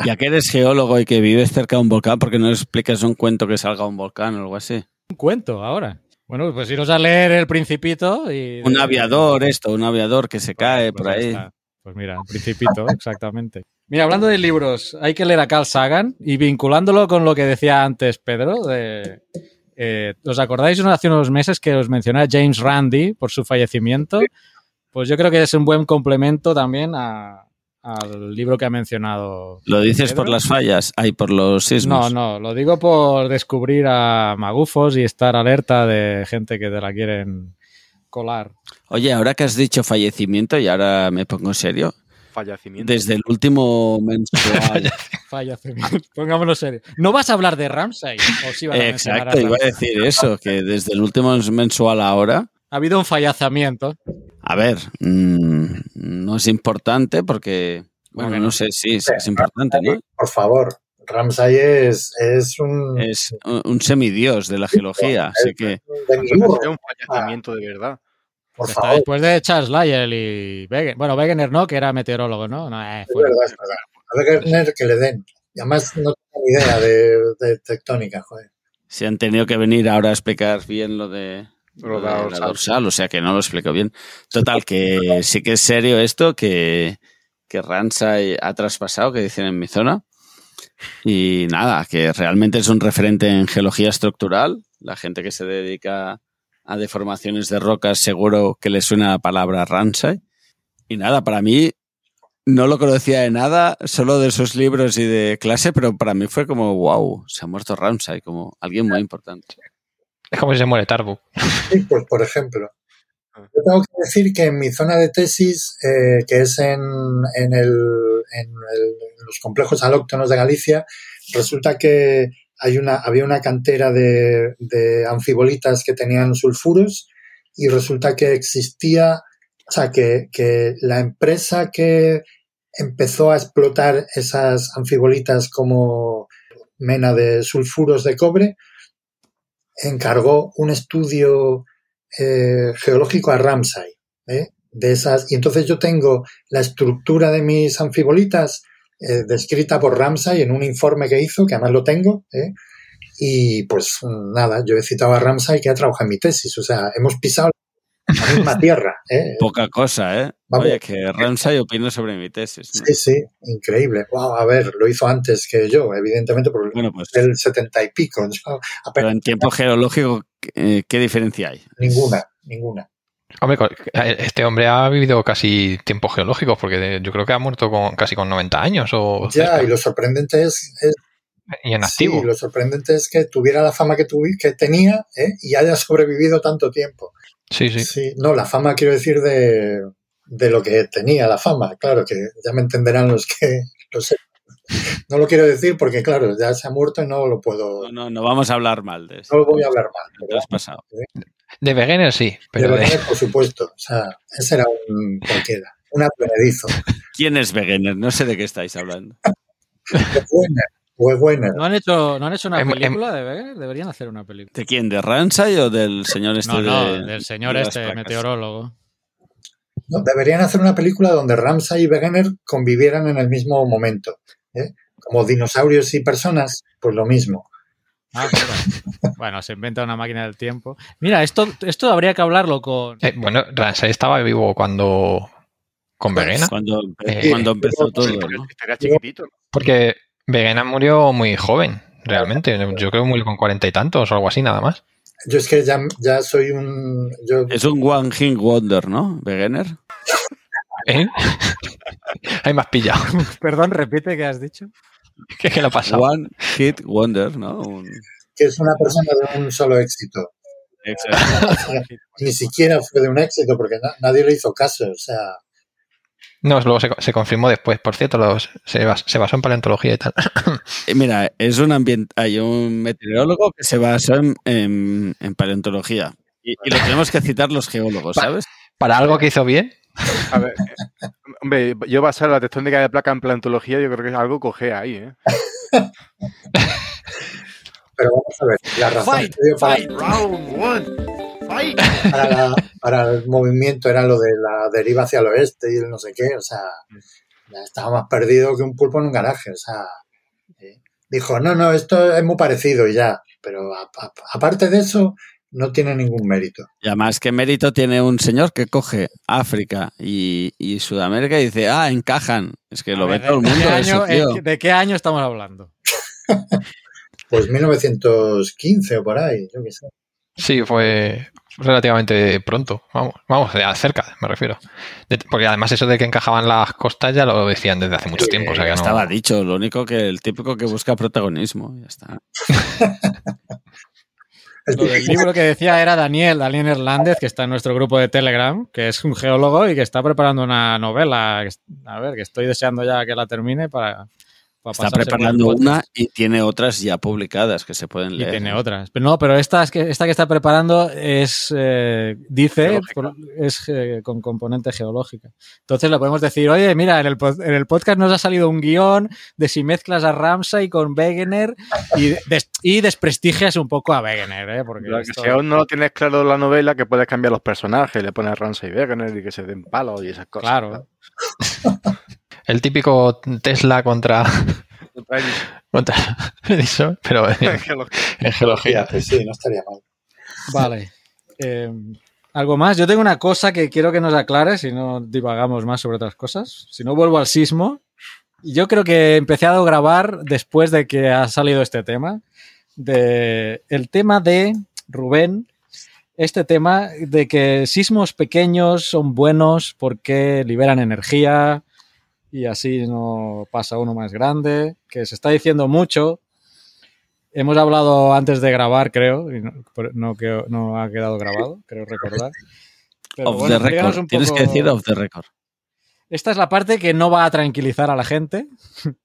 Ya que eres geólogo y que vives cerca de un volcán, ¿por qué no explicas un cuento que salga un volcán o algo así? Un cuento ahora. Bueno, pues iros a leer El Principito y... Un aviador, esto, un aviador que se cae Pues por ahí ahí. está. Pues mira, El Principito, [laughs] exactamente. Mira, hablando de libros, hay que leer a Carl Sagan y vinculándolo con lo que decía antes Pedro, de, eh, ¿os acordáis hace unos meses que os mencioné a James Randi por su fallecimiento? Pues yo creo que es un buen complemento también a- al libro que ha mencionado. ¿Lo dices por las fallas? Ay, por los No, sismos. no, lo digo por descubrir a magufos y estar alerta de gente que te la quieren colar. Oye, ahora que has dicho fallecimiento, y ahora me pongo serio, fallecimiento. desde el último mensual. [laughs] Fallecimiento. Pongámoslo serio. ¿No vas a hablar de Ramsay? ¿O sí vas a Exacto, iba a decir eso, que desde el último mensual ahora, Ha habido un fallazamiento. a ver, mm, no es importante porque, bueno, Bueno. no sé, sí es importante, ¿no? por favor, Ramsay es, es un Es un un semidios de la geología, así que Es un fallecimiento de verdad. Por Está favor. después de Charles Lyell y Wegener. Bueno, Wegener no, que era meteorólogo, ¿no? no eh, Es verdad, es verdad. A Wegener que le den. Y además no tengo ni idea de, de tectónica, joder. se han tenido que venir ahora a explicar bien lo de, Lo de la dorsal. o sea que no lo explico bien. Total, que sí que es serio esto, que, que ha traspasado, que dicen en mi zona. Y nada, que realmente es un referente en geología estructural. La gente que se dedica a deformaciones de rocas seguro que le suena la palabra Ramsay. Y nada, para mí no lo conocía de nada, solo de sus libros y de clase, pero para mí fue como, wow, se ha muerto Ramsay, como alguien muy importante. Es como si se muere Tarbu. Sí, pues por ejemplo. Yo tengo que decir que en mi zona de tesis, eh, que es en, en, el, en, el- en los complejos alóctonos de Galicia, resulta que hay una, había una cantera de, de anfibolitas que tenían sulfuros y resulta que existía, o sea, que, la empresa que empezó a explotar esas anfibolitas como mena de sulfuros de cobre encargó un estudio eh, geológico a Ramsay. ¿eh? De esas, y entonces yo tengo la estructura de mis anfibolitas eh, descrita por Ramsay en un informe que hizo, que además lo tengo, ¿eh? y pues nada, yo he citado a Ramsay que ha trabajado en mi tesis, o sea, hemos pisado la misma [laughs] tierra. ¿eh? Poca cosa, ¿eh? Vamos. Oye, que Ramsay opina sobre mi tesis. ¿no? Sí, sí, increíble. Wow, a ver, lo hizo antes que yo, evidentemente, por Bueno, pues, el setenta y pico. Yo pero en tiempo geológico, ¿qué diferencia hay? ninguna, ninguna. Hombre, este hombre ha vivido casi tiempos geológicos, porque yo creo que ha muerto con casi con 90 años o Ya, cerca, y lo sorprendente es, es y en activo. Sí, lo sorprendente es que tuviera la fama que, tuvi- que tenía ¿eh? y haya sobrevivido tanto tiempo. Sí, sí. Sí, no, la fama quiero decir de, de lo que tenía la fama, claro, que ya me entenderán los que [laughs] lo sé. No lo quiero decir porque, claro, ya se ha muerto y no lo puedo, No, no, no vamos a hablar mal de no eso. lo voy a hablar mal. Lo ¿verdad? has pasado. De Wegener sí, pero de de- Wegener, por supuesto, o sea, ese era un cualquiera, un advenedizo. ¿Quién es Wegener? No sé de qué estáis hablando. Wegener, Wegener. ¿No han hecho, ¿no han hecho una Em- em- película de Wegener? Deberían hacer una película. ¿De quién? ¿De Ramsay o del señor este No, no, de- del señor de este, meteorólogo. No, deberían hacer una película donde Ramsay y Wegener convivieran en el mismo momento. ¿eh? Como dinosaurios y personas, pues lo mismo. Ah, bueno, se inventa una máquina del tiempo. Mira, esto, esto habría que hablarlo con... Eh, bueno, Ramsay estaba vivo cuando con Vegena, Cuando, Eh, cuando empezó todo, Sí, porque ¿no? estaría chiquitito. porque Vegena murió muy joven, realmente. Yo creo que murió con cuarenta y tantos o algo así, nada más. Yo es que ya, ya soy un... Yo, Es un One Hit Wonder, ¿no? Wegener. ¿Eh? [laughs] Hay más pillado. Perdón, repite qué has dicho. ¿Qué, [laughs] qué le ha pasado? One Hit Wonder, ¿no? Un- que es una persona de un solo éxito. Exacto. [laughs] Ni siquiera fue de un éxito porque na- nadie le hizo caso. O sea, No, luego se, se confirmó después. Por cierto, los- se, bas- se basó en paleontología y tal. [coughs] Eh, Mira, es un ambient hay un meteorólogo que se basó en, en- en paleontología. Y, y lo tenemos que citar los geólogos, ¿sabes? Para algo que hizo bien, [laughs] A ver, hombre, yo basar la tectónica de placa en plantología, yo creo que es algo coge ahí, ¿eh? pero vamos a ver, la razón que para, Round one. Fight. para la- para el movimiento era lo de la deriva hacia el oeste y el no sé qué. O sea, ya estaba más perdido que un pulpo en un garaje. O sea, eh, dijo, no, no, esto es muy parecido y ya. Pero a- a- aparte de eso, no tiene ningún mérito. Y además, ¿qué mérito tiene un señor que coge África y, y Sudamérica y dice, ah, encajan? Es que lo ve todo el ¿de- mundo. ¿De qué, eso, año, tío. eh, ¿De qué año estamos hablando? [laughs] Pues 1915 o por ahí, yo qué sé. sí, fue relativamente pronto. Vamos, vamos, de cerca, me refiero. De- porque además eso de que encajaban las costas ya lo decían desde hace mucho Sí, tiempo. O sea Ya que no- estaba dicho, lo único que el típico que busca protagonismo. Ya está. [laughs] El Lo del [laughs] libro que decía era Daniel, Daniel Hernández, que está en nuestro grupo de Telegram, que es un geólogo y que está preparando una novela. A ver, que estoy deseando ya que la termine para Está preparando una y tiene otras ya publicadas que se pueden Y leer. tiene otras. Pero no, pero esta, es que, esta que está preparando es, eh, dice, por- es eh, con componente geológica. Entonces le podemos decir, oye, mira, en el, en el podcast nos ha salido un guion de si mezclas a Ramsay con Wegener y, des- y desprestigias un poco a Wegener, ¿eh? Porque que si aún no lo tienes claro la novela, que puedes cambiar los personajes, le pones Ramsay Wegener y que se den palos y esas cosas. Claro. [laughs] El típico Tesla contra, contra Edison, [laughs] pero [laughs] en, en geología. Sí, no estaría mal. Vale. Eh, ¿Algo más? Yo tengo una cosa que quiero que nos aclare, si no divagamos más sobre otras cosas. Si no, vuelvo al sismo. Yo creo que he empezado a grabar después de que ha salido este tema. De, el tema de Rubén. Este tema de que sismos pequeños son buenos porque liberan energía y así no pasa uno más grande. Que se está diciendo mucho. Hemos hablado antes de grabar, creo, y no, no, ha quedado grabado, creo recordar. Pero Off bueno, the record. Tienes que decir off the record. Esta es la parte que no va a tranquilizar a la gente. [laughs]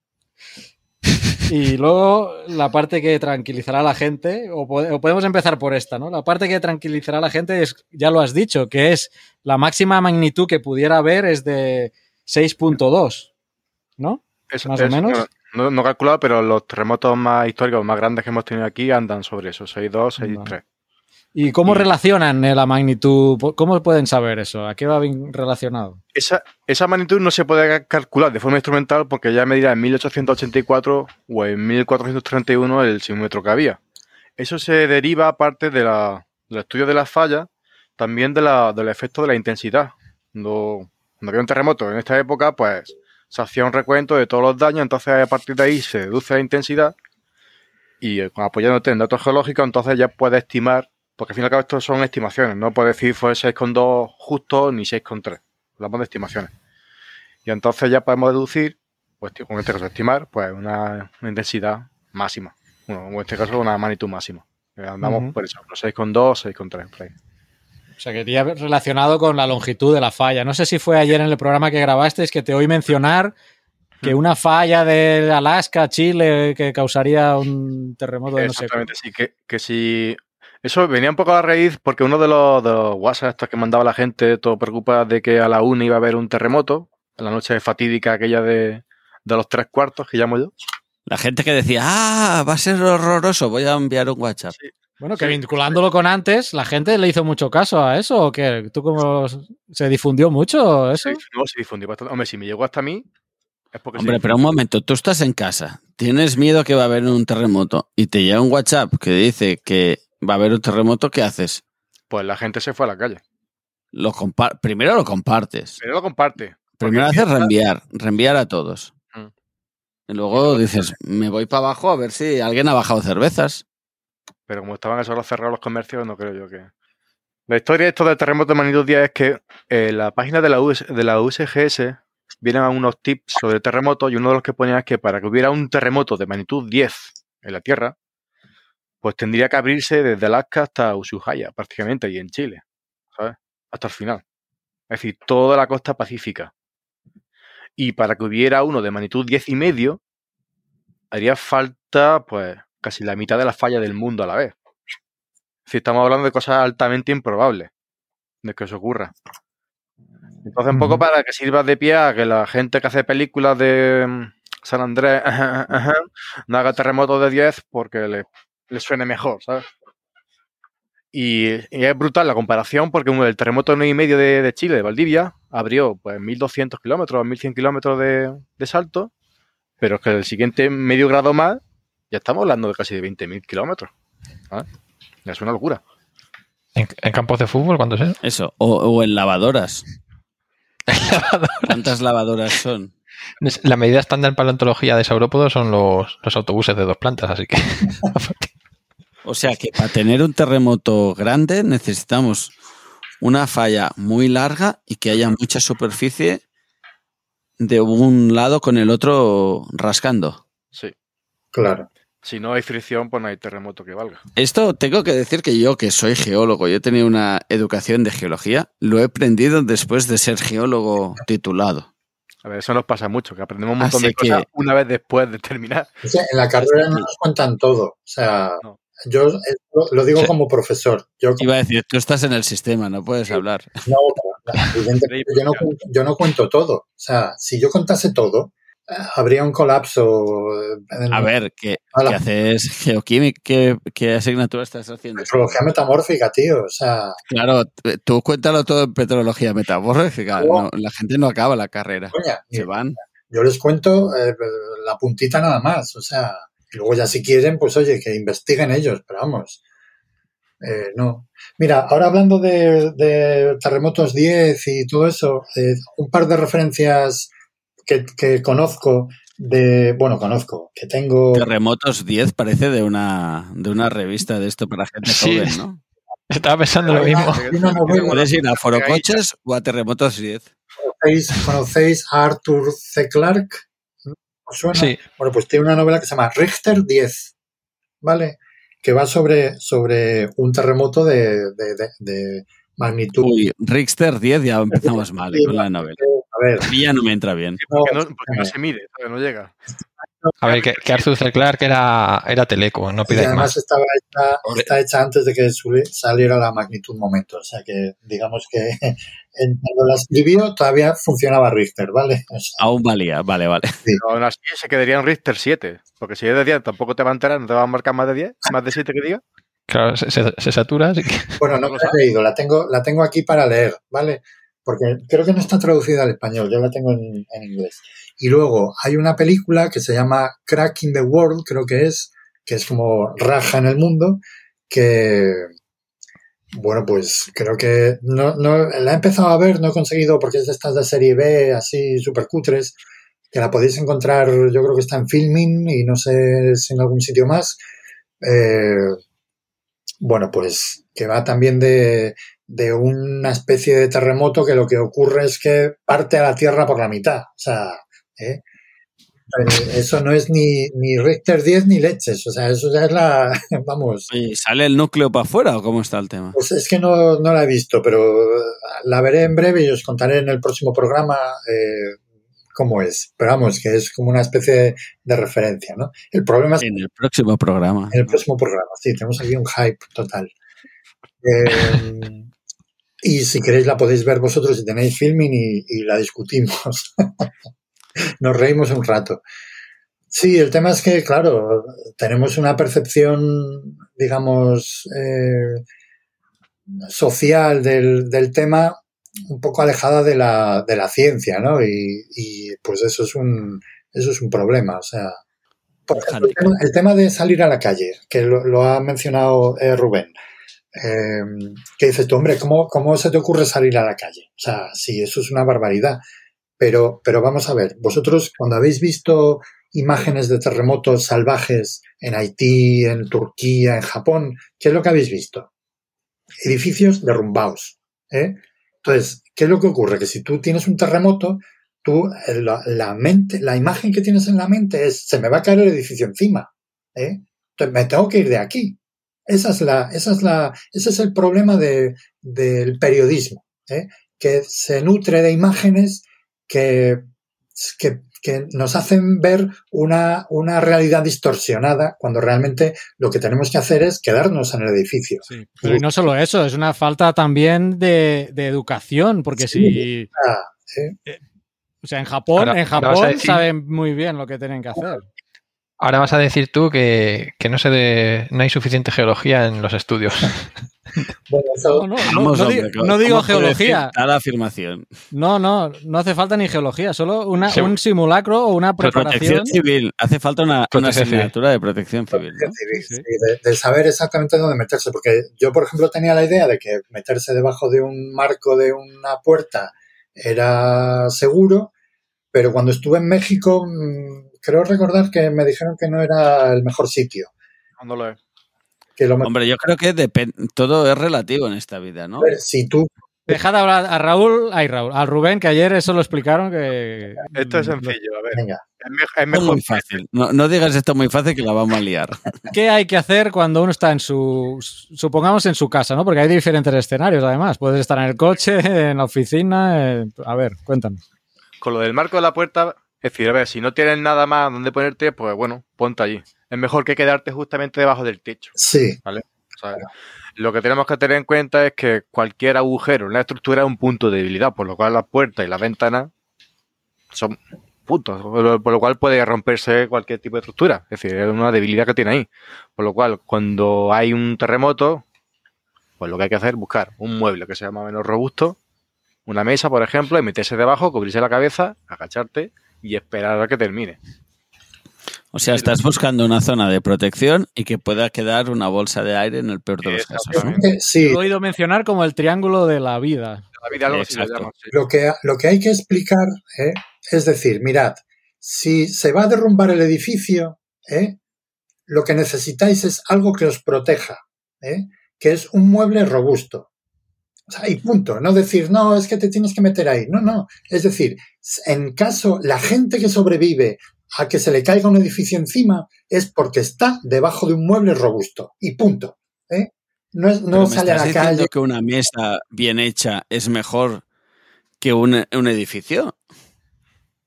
Y luego la parte que tranquilizará a la gente, o, o podemos empezar por esta, ¿no? La parte que tranquilizará a la gente es, ya lo has dicho, que es la máxima magnitud que pudiera haber es de 6.2, ¿no? Eso, Más o menos. No, no he calculado, pero los terremotos más históricos, más grandes que hemos tenido aquí andan sobre eso, 6.2, 6.3. ¿Y cómo relacionan eh, la magnitud? ¿Cómo pueden saber eso? ¿A qué va bien relacionado? Esa, esa magnitud no se puede calcular de forma instrumental porque ya medirá en 1884 o en 1431 el simómetro que había. Eso se deriva aparte de la- del estudio de las fallas, también de la- del efecto de la intensidad. Cuando, cuando había un terremoto en esta época, pues se hacía un recuento de todos los daños, entonces a partir de ahí se deduce la intensidad y eh, apoyándote en datos geológicos, entonces ya puedes estimar, porque al fin y al cabo esto son estimaciones, no puedes decir fue 6,2 justo ni 6,3 hablamos de estimaciones. Y entonces ya podemos deducir, pues en este caso estimar, pues una, una intensidad máxima. Bueno, en este caso una magnitud máxima. Eh, Andamos Ujú. por eso, por 6,2, 6,3, por ahí. O sea, que ya relacionado con la longitud de la falla. No sé si fue ayer en el programa que grabasteis que te oí mencionar que una falla de Alaska, Chile, que causaría un terremoto de no sé Exactamente, sí, que, que si... Eso venía un poco a la raíz porque uno de los, de los WhatsApp estos que mandaba la gente, todo preocupada de que a la una iba a haber un terremoto, en la noche fatídica aquella de, de los tres cuartos que llamo yo. La gente que decía, ah, va a ser horroroso, voy a enviar un WhatsApp. Bueno, que Sí. vinculándolo con antes, ¿la gente le hizo mucho caso a eso o qué? ¿Tú cómo se difundió mucho eso? Sí, no, se difundió bastante. Hombre, si me llegó hasta mí, es porque se Hombre, pero un momento, tú estás en casa, tienes miedo que va a haber un terremoto y te llega un WhatsApp que dice que va a haber un terremoto, ¿qué haces? Pues la gente se fue a la calle. Lo compa- primero lo compartes. Pero lo comparte. Primero haces reenviar, reenviar a todos. Mm. Y luego dices, me voy para abajo a ver si alguien ha bajado cervezas. Pero como estaban esos los cerrados los comercios, no creo yo que. La historia de esto del terremoto de magnitud 10 es que en la página de la, de la USGS vienen unos tips sobre terremotos y uno de los que ponía es que para que hubiera un terremoto de magnitud 10 en la Tierra, pues tendría que abrirse desde Alaska hasta Ushuaia, prácticamente, y en Chile, ¿sabes? Hasta el final. Es decir, toda la costa pacífica. Y para que hubiera uno de magnitud 10 y medio, haría falta, pues, casi la mitad de la falla del mundo a la vez. Decir, estamos hablando de cosas altamente improbables de que eso ocurra. Entonces, un poco para que sirva de pie a que la gente que hace películas de mm, San Andrés [laughs] no haga terremotos de 10 porque le, le suene mejor, ¿sabes? Y, y es brutal la comparación porque el terremoto 9 y medio de, de Chile, de Valdivia, abrió pues 1200 kilómetros, 1100 kilómetros de, de salto, pero es que el siguiente medio grado más, ya estamos hablando de casi de 20.000 kilómetros. Es una locura. ¿En, en campos de fútbol cuánto es? Eso, o, o en lavadoras. [laughs] ¿Cuántas lavadoras son? La medida estándar en paleontología de saurópodos son los, los autobuses de dos plantas, así que [laughs] O sea que para tener un terremoto grande necesitamos una falla muy larga y que haya mucha superficie de un lado con el otro rascando. Sí. Claro. Si no hay fricción, pues no hay terremoto que valga. Esto tengo que decir que yo, que soy geólogo, yo he tenido una educación de geología, lo he aprendido después de ser geólogo titulado. A ver, eso nos pasa mucho, que aprendemos un montón Así de cosas que- una vez después de terminar. En la carrera no nos cuentan todo. O sea, No. yo eh, lo, digo Sí. como profesor. Yo Iba a decir, tú estás en el sistema, no puedes hablar. no, evidentemente, yo, no, yo no cuento todo. O sea, si yo contase todo, habría un colapso. eh, en A ver, ¿qué, a la qué haces [laughs] geoquímica? ¿Qué, qué asignatura estás haciendo? metrología metamórfica, tío. O sea, Claro, tú cuéntalo todo en petrología metamórfica. No. no, la gente no acaba la carrera. coña, Se van. yo les cuento eh, la puntita nada más. O sea, y luego ya si quieren, pues oye, que investiguen ellos, pero vamos. eh, no. Mira, ahora hablando de, de terremotos 10 y todo eso, eh, un par de referencias que, que conozco de, bueno, conozco, que tengo, Terremotos 10 parece de una, de una revista de esto para gente Sí. joven, ¿no? [laughs] estaba pensando lo mismo. Puedes ir a Forocoches o a Terremotos 10. ¿conocéis, conocéis a Arthur C. Clarke? ¿Os suena? Sí, Bueno, pues tiene una novela que se llama Richter 10, ¿vale? Que va sobre, sobre un terremoto de, de, de- de magnitud. Uy, Richter 10 ya empezamos [laughs] mal Sí, con la novela. A ver, A mí ya no me entra bien. no, Porque no, porque no se mide, no llega. a ver, que, que Arthur C. Clarke era, era teleco, no y pidáis además más. estaba hecha, está hecha antes de que saliera la magnitud momento. O sea que, digamos que [laughs] en- cuando la escribió todavía funcionaba Richter, ¿vale? O sea, Aún valía, vale, vale. Pero aún así se quedaría en Richter 7. Porque si es de 10 tampoco te va a enterar, no te va a marcar más de 10, más de 7 que diga. Claro, se, satura, [laughs] bueno, no la he leído, la tengo, la tengo aquí para leer, ¿vale? Porque creo que no está traducida al español, yo la tengo en, inglés. Y luego hay una película que se llama Crack in the World, creo que es, que es como raja en el mundo, que, bueno, pues creo que no, no, la he empezado a ver, no he conseguido, porque es de estas de serie B, así súper cutres, que la podéis encontrar, yo creo que está en Filming y no sé si en algún sitio más. Eh, bueno, pues que va también de, de una especie de terremoto que lo que ocurre es que parte a la Tierra por la mitad. O sea, ¿eh? Eh, eso no es ni, ni Richter 10 ni leches. O sea, eso ya es la, [laughs] vamos, ¿Y sale el núcleo para afuera o cómo está el tema? pues es que no, no la he visto, pero la veré en breve y os contaré en el próximo programa eh, cómo es. Pero vamos, que es como una especie de, de referencia, ¿no? El problema es En el próximo programa. en el próximo programa, sí, tenemos aquí un hype total. Eh, y si queréis la podéis ver vosotros si tenéis filming y, y la discutimos. [laughs] Nos reímos un rato. Sí, el tema es que, claro, tenemos una percepción, digamos, eh, social del, del tema un poco alejada de la, de la ciencia, ¿no? Y, y, pues eso es un, eso es un problema. O sea, por ejemplo, el tema, el tema de salir a la calle, que lo, lo ha mencionado eh, Rubén. Eh, que dices tú, hombre, ¿cómo, ¿cómo se te ocurre salir a la calle? O sea, sí, eso es una barbaridad. Pero, pero vamos a ver, vosotros cuando habéis visto imágenes de terremotos salvajes en Haití, en Turquía, en Japón, ¿qué es lo que habéis visto? Edificios derrumbados. ¿eh? Entonces, ¿qué es lo que ocurre? Que si tú tienes un terremoto, tú, la, la, mente, la imagen que tienes en la mente es, se me va a caer el edificio encima. ¿eh? Entonces, me tengo que ir de aquí. Esa es la, esa es la, ese es el problema de, del periodismo, ¿eh? que se nutre de imágenes que, que, que nos hacen ver una, una, realidad distorsionada cuando realmente lo que tenemos que hacer es quedarnos en el edificio. Sí, pero y no solo eso, es una falta también de, de educación, porque sí, si... Ah, ¿eh? O sea, en Japón, ahora, en Japón decir... saben muy bien lo que tienen que hacer. Ahora vas a decir tú que, que no, se de, no hay suficiente geología en los estudios. [laughs] Bueno, eso... no, no, no, no, digo, no digo geología. la afirmación. No, no, no hace falta ni geología, solo una, sí. un simulacro o una preparación. Protección civil, hace falta una, una asignatura de protección civil. ¿no? civil sí. de, de, saber exactamente dónde meterse, porque yo, por ejemplo, tenía la idea de que meterse debajo de un marco de una puerta era seguro, pero cuando estuve en México creo recordar que me dijeron que no era el mejor sitio. No lo es. Que lo Hombre, yo creo que todo es relativo en esta vida, ¿no? Ver, si tú... Dejad hablar a Raúl, ay Raúl, a Rubén, que ayer eso lo explicaron que... Esto es sencillo, a ver. Venga. Es, me es mejor. muy fácil. No, no, digas esto muy fácil que la vamos a liar. [laughs] ¿Qué hay que hacer cuando uno está en su, supongamos en su casa, ¿no? Porque hay diferentes escenarios además. Puedes estar en el coche, en la oficina. A ver, cuéntanos. Con lo del marco de la puerta, es decir, a ver, si no tienes nada más donde ponerte, pues bueno, ponte allí. Es mejor que quedarte justamente debajo del techo. Sí. ¿Vale? O sea, lo que tenemos que tener en cuenta es que cualquier agujero en la estructura es un punto de debilidad, por lo cual las puertas y las ventanas son puntos, por lo cual puede romperse cualquier tipo de estructura. Es decir, es una debilidad que tiene ahí. Por lo cual, cuando hay un terremoto, pues lo que hay que hacer es buscar un mueble que sea más o menos robusto, una mesa, por ejemplo, y meterse debajo, cubrirse la cabeza, agacharte y esperar a que termine. O sea, estás buscando una zona de protección y que pueda quedar una bolsa de aire en el peor de los casos. ¿no? Sí. Lo he oído mencionar como el triángulo de la vida. La vida algo lo, sí. lo, que, lo que hay que explicar ¿eh? es decir, mirad, si se va a derrumbar el edificio, ¿eh? lo que necesitáis es algo que os proteja, ¿eh? que es un mueble robusto. O sea, y punto. No decir, no, es que te tienes que meter ahí. No, no. Es decir, en caso, la gente que sobrevive a que se le caiga un edificio encima es porque está debajo de un mueble robusto. Y punto. ¿eh? No, es, no sale a la calle. que una mesa bien hecha es mejor que un, un edificio?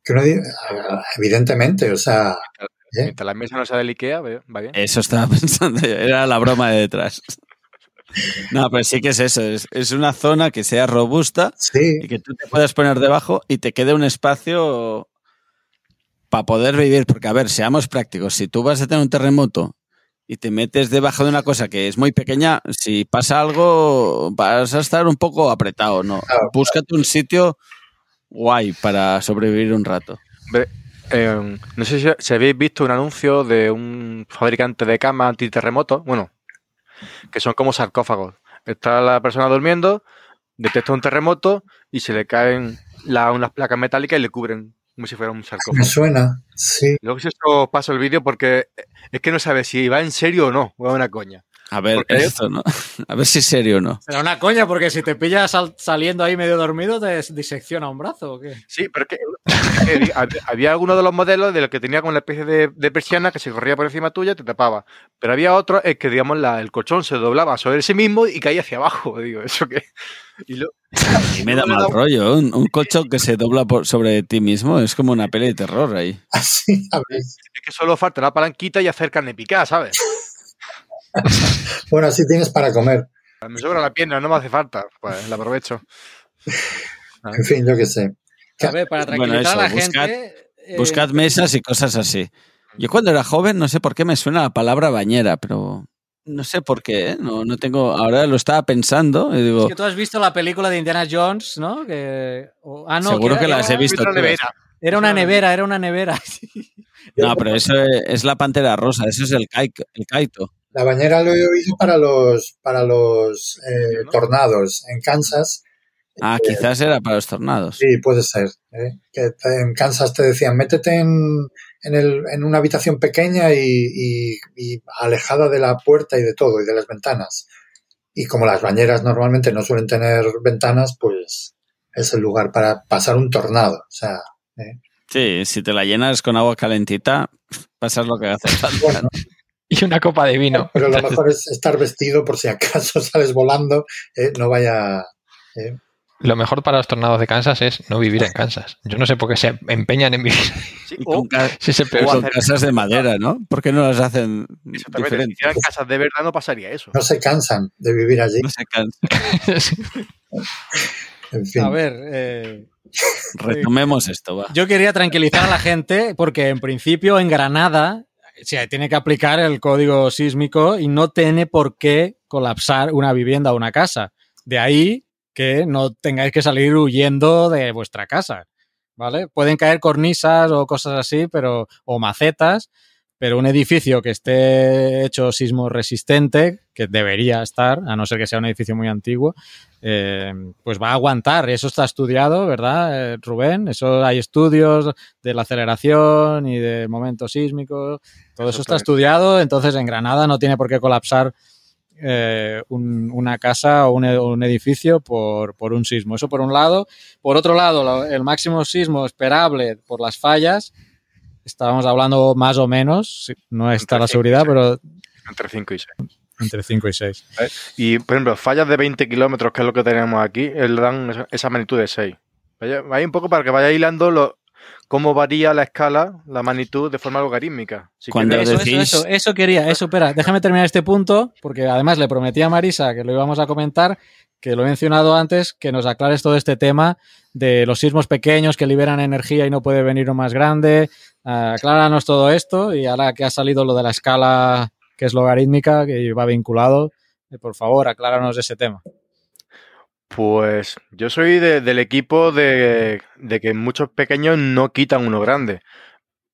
Que uno, evidentemente, o sea. ¿eh? Mientras la mesa no sea del Ikea, va bien. Eso estaba [laughs] pensando yo, era la broma de detrás. No, pero sí que es eso, es, es una zona que sea robusta sí. y que tú te puedas poner debajo y te quede un espacio para poder vivir, porque a ver, seamos prácticos, si tú vas a tener un terremoto y te metes debajo de una cosa que es muy pequeña, si pasa algo vas a estar un poco apretado, ¿no? Claro, Búscate un sitio guay para sobrevivir un rato. Eh, no sé si, si habéis visto un anuncio de un fabricante de cama antiterremoto, bueno, que son como sarcófagos. Está la persona durmiendo, detecta un terremoto y se le caen la, unas placas metálicas y le cubren como si fuera un sarcófago. Me suena, sí. Luego si eso paso el vídeo porque es que no sabes si va en serio o no, o es una coña. A ver, Porque- esto, ¿no? [laughs] A ver si es serio o no. Pero una coña, porque si te pillas sal- saliendo ahí medio dormido, te disecciona un brazo o qué. Sí, pero es que [laughs] eh, hab- había alguno de los modelos de los que tenía como una especie de, de persiana que se corría por encima tuya y te tapaba. Pero había otro es que, digamos, la- el colchón se doblaba sobre sí mismo y caía hacia abajo. [laughs] Digo, ¿eso qué? Y lo- Y me da mal rollo. Un, un colchón que se dobla por, sobre ti mismo es como una peli de terror ahí. Así, a ver. es que solo falta una palanquita y hacer carne picada, ¿sabes? [laughs] Bueno, así tienes para comer. Me sobra la pierna, no me hace falta. Pues la aprovecho. [laughs] En fin, yo qué sé. A ver, para Bueno, tranquilizar a la buscad- gente. eh, Buscad mesas y cosas así. Yo cuando era joven, no sé por qué me suena la palabra bañera, pero no sé por qué, ¿eh? no, no tengo, ahora lo estaba pensando y digo, Es que tú has visto la película de Indiana Jones, ¿no? Que, o- ah, no, seguro que era, las he visto. Una todas. nevera. era una nevera, era una nevera. [laughs] No, pero eso es, es la pantera rosa, eso es el, kai- el kaito. La bañera lo he oído para los, para los eh, ¿no? tornados en Kansas. Ah, quizás era para los tornados. Sí, puede ser. ¿eh? Que en Kansas te decían, métete en, en, el, en una habitación pequeña y, y- y alejada de la puerta y de todo, y de las ventanas. Y como las bañeras normalmente no suelen tener ventanas, pues es el lugar para pasar un tornado. O sea, ¿eh? Sí, si te la llenas con agua calentita, [laughs] pasas lo que hace falta. bueno, y una copa de vino. [laughs] Pero lo mejor es estar vestido por si acaso [laughs] sales volando, eh, no vaya... eh. Lo mejor para los tornados de Kansas es no vivir en Kansas. Yo no sé por qué se empeñan en vivir. Sí, o- Si hacer- casas de madera, ¿no? ¿Por qué no las hacen exactamente, si diferentes? hicieran casas de verdad no pasaría eso. No se cansan de vivir allí. No se cansan. [laughs] En fin. A ver, eh, Retomemos esto, va. yo quería tranquilizar a la gente porque en principio en Granada se tiene que aplicar el código sísmico y no tiene por qué colapsar una vivienda o una casa. De ahí que no tengáis que salir huyendo de vuestra casa, ¿vale? Pueden caer cornisas o cosas así, pero o macetas, pero un edificio que esté hecho sismo resistente, que debería estar, a no ser que sea un edificio muy antiguo, eh, pues va a aguantar. Eso está estudiado, ¿verdad, eh, Rubén? Eso hay estudios de la aceleración y del momento sísmico. Todo eso está estudiado. Entonces, en Granada no tiene por qué colapsar eh, un- una casa o un, un edificio por, por un sismo. Eso por un lado. Por otro lado, el máximo sismo esperable por las fallas. Estábamos hablando más o menos, no está Entre la seguridad, pero Entre 5 y 6. entre 5 y 6. Y, por ejemplo, fallas de 20 kilómetros, que es lo que tenemos aquí, él dan esa- magnitud de 6. Vaya, vaya un poco para que vaya hilando lo, cómo varía la escala, la magnitud de forma logarítmica. Si Cuando Eso, decís- eso, eso, eso quería, eso, espera, déjame terminar este punto, porque además le prometí a Marisa que lo íbamos a comentar, que lo he mencionado antes, que nos aclares todo este tema de los sismos pequeños que liberan energía y no puede venir uno más grande. Ah, acláranos todo esto y ahora que ha salido lo de la escala que es logarítmica, que va vinculado, eh, por favor, acláranos ese tema. Pues yo soy de- del equipo de, de que muchos pequeños no quitan uno grande.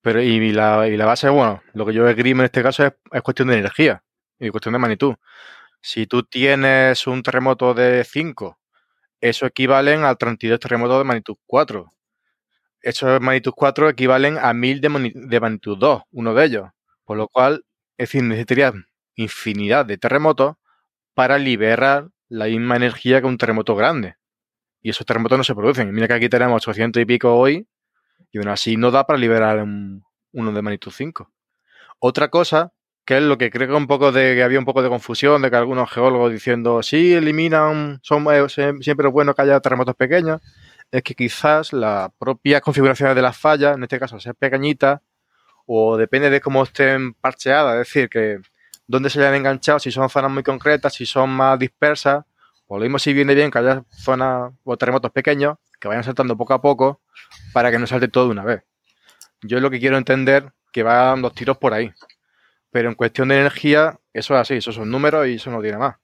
Pero, y la, y la base, bueno, lo que yo esgrimo en este caso es, es cuestión de energía y cuestión de magnitud. Si tú tienes un terremoto de 5, eso equivalen a 32 terremotos de magnitud 4. Esos magnitud 4 equivalen a 1000 de, magnitud 2, uno de ellos. Por lo cual, es decir, necesitarías infinidad de terremotos para liberar la misma energía que un terremoto grande. Y esos terremotos no se producen. Mira que aquí tenemos 800 y pico hoy, y aún así no da para liberar un- uno de magnitud 5. Otra cosa, que es lo que creo que un poco de que había un poco de confusión, de que algunos geólogos diciendo sí, eliminan, son, eh, siempre es bueno que haya terremotos pequeños, es que quizás la propia configuración de las fallas, en este caso ser pequeñitas, o depende de cómo estén parcheadas, es decir, que dónde se hayan enganchado, si son zonas muy concretas, si son más dispersas, o lo mismo si viene bien que haya zonas o terremotos pequeños que vayan saltando poco a poco para que no salte todo de una vez. Yo lo que quiero entender que van los tiros por ahí. Pero en cuestión de energía, eso es así, esos son números y eso no tiene más.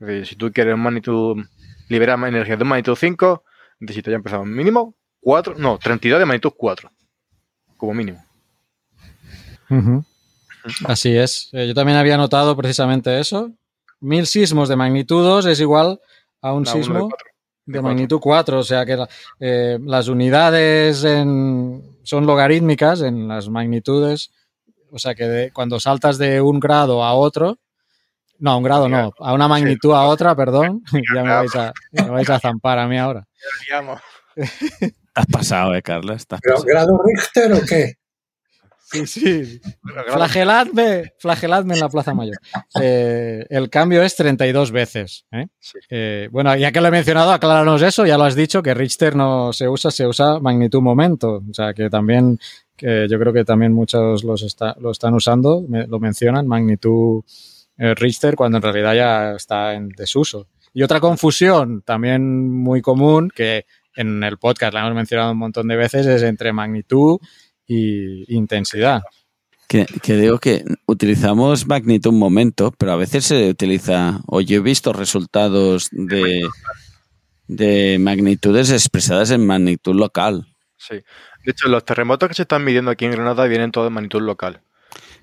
Es decir, si tú quieres magnitud, liberar energía de magnitud 5, necesitas ya empezar un mínimo 4, no, 32 de magnitud 4, como mínimo. Así es. Eh, yo también había notado precisamente eso. Mil sismos de magnitud 2 es igual a un de sismo cuatro. de, de cuatro. magnitud 4. O sea que la- eh, las unidades en- son logarítmicas en las magnitudes. O sea que de- cuando saltas de un grado a otro, no, a un grado no, a una magnitud a otra, perdón, [laughs] ya me vais a, me vais a zampar a mí ahora. [laughs] Has pasado, eh, Carla. Estás ¿Pero pasado. ¿Grado Richter o qué? Sí, sí. Flageladme, flageladme en la Plaza Mayor. Eh, el cambio es 32 veces. ¿eh? Sí. Eh, bueno, ya que lo he mencionado, acláranos eso, ya lo has dicho, que Richter no se usa, se usa magnitud momento. O sea, que también, que yo creo que también muchos los está- lo están usando, me- lo mencionan, magnitud eh, Richter, cuando en realidad ya está en desuso. Y otra confusión también muy común, que en el podcast la hemos mencionado un montón de veces, es entre magnitud y intensidad. Que, que digo que utilizamos magnitud momento, pero a veces se utiliza, o yo he visto resultados de, de magnitudes expresadas en magnitud local. Sí. De hecho, los terremotos que se están midiendo aquí en Granada vienen todos en magnitud local.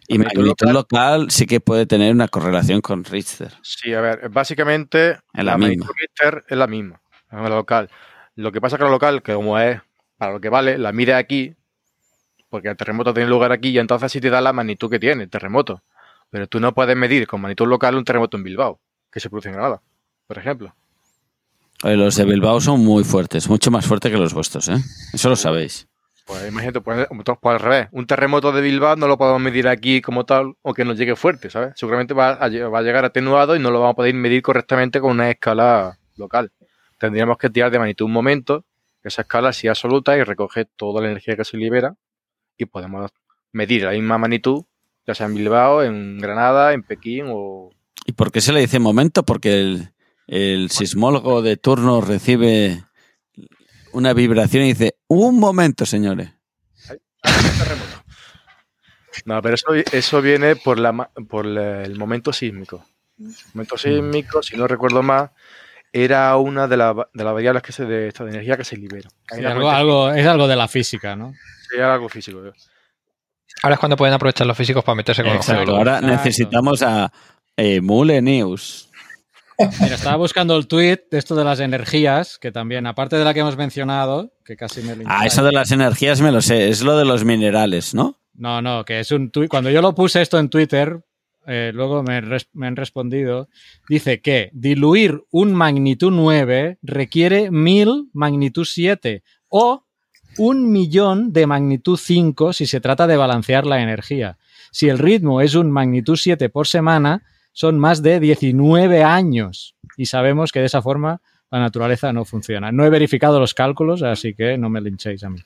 Y Magnitud local- local sí que puede tener una correlación con Richter. Sí, a ver, básicamente Es la magnitud misma. Richter es la misma, es la local. Lo que pasa que la local, que como es para lo que vale, la mide aquí, porque el terremoto tiene lugar aquí y entonces sí te da la magnitud que tiene el terremoto. Pero tú no puedes medir con magnitud local un terremoto en Bilbao, que se produce en Granada, por ejemplo. Oye, Los de Bilbao son muy fuertes, mucho más fuertes que los vuestros, ¿eh? Eso lo sabéis. Pues imagínate, pues, pues, al revés. Un terremoto de Bilbao no lo podemos medir aquí como tal, aunque nos llegue fuerte, ¿sabes? Seguramente va a, llegar atenuado y no lo vamos a poder medir correctamente con una escala local. Tendríamos que tirar de magnitud un momento, esa escala sea absoluta y recoge toda la energía que se libera y podemos medir la misma magnitud, ya sea en Bilbao, en Granada, en Pekín o... ¿Y por qué se le dice momento? Porque el sismólogo de turno recibe una vibración y dice, un momento, señores. No, pero eso, eso viene por, la, por el momento sísmico. El momento sísmico, si no recuerdo más, era una de, la, de las variables que se, de, de energía que se libera. Sí, algo, algo, es algo de la física, ¿no? Sí, algo físico. Ahora es cuando pueden aprovechar los físicos para meterse con Exacto, los Ahora necesitamos a eh, Mule News. Mira, estaba buscando el tweet de esto de las energías, que también, aparte de la que hemos mencionado, que casi me Ah, eso de las energías me lo sé, es lo de los minerales, ¿no? No, no, que es un tweet. Cuando yo lo puse esto en Twitter, eh, luego me, res me, han respondido, dice que diluir un magnitud 9 requiere 1000 magnitud 7 o un millón de magnitud 5 si se trata de balancear la energía. Si el ritmo es un magnitud 7 por semana, son más de 19 años y sabemos que de esa forma la naturaleza no funciona. No he verificado los cálculos, así que no me linchéis a mí.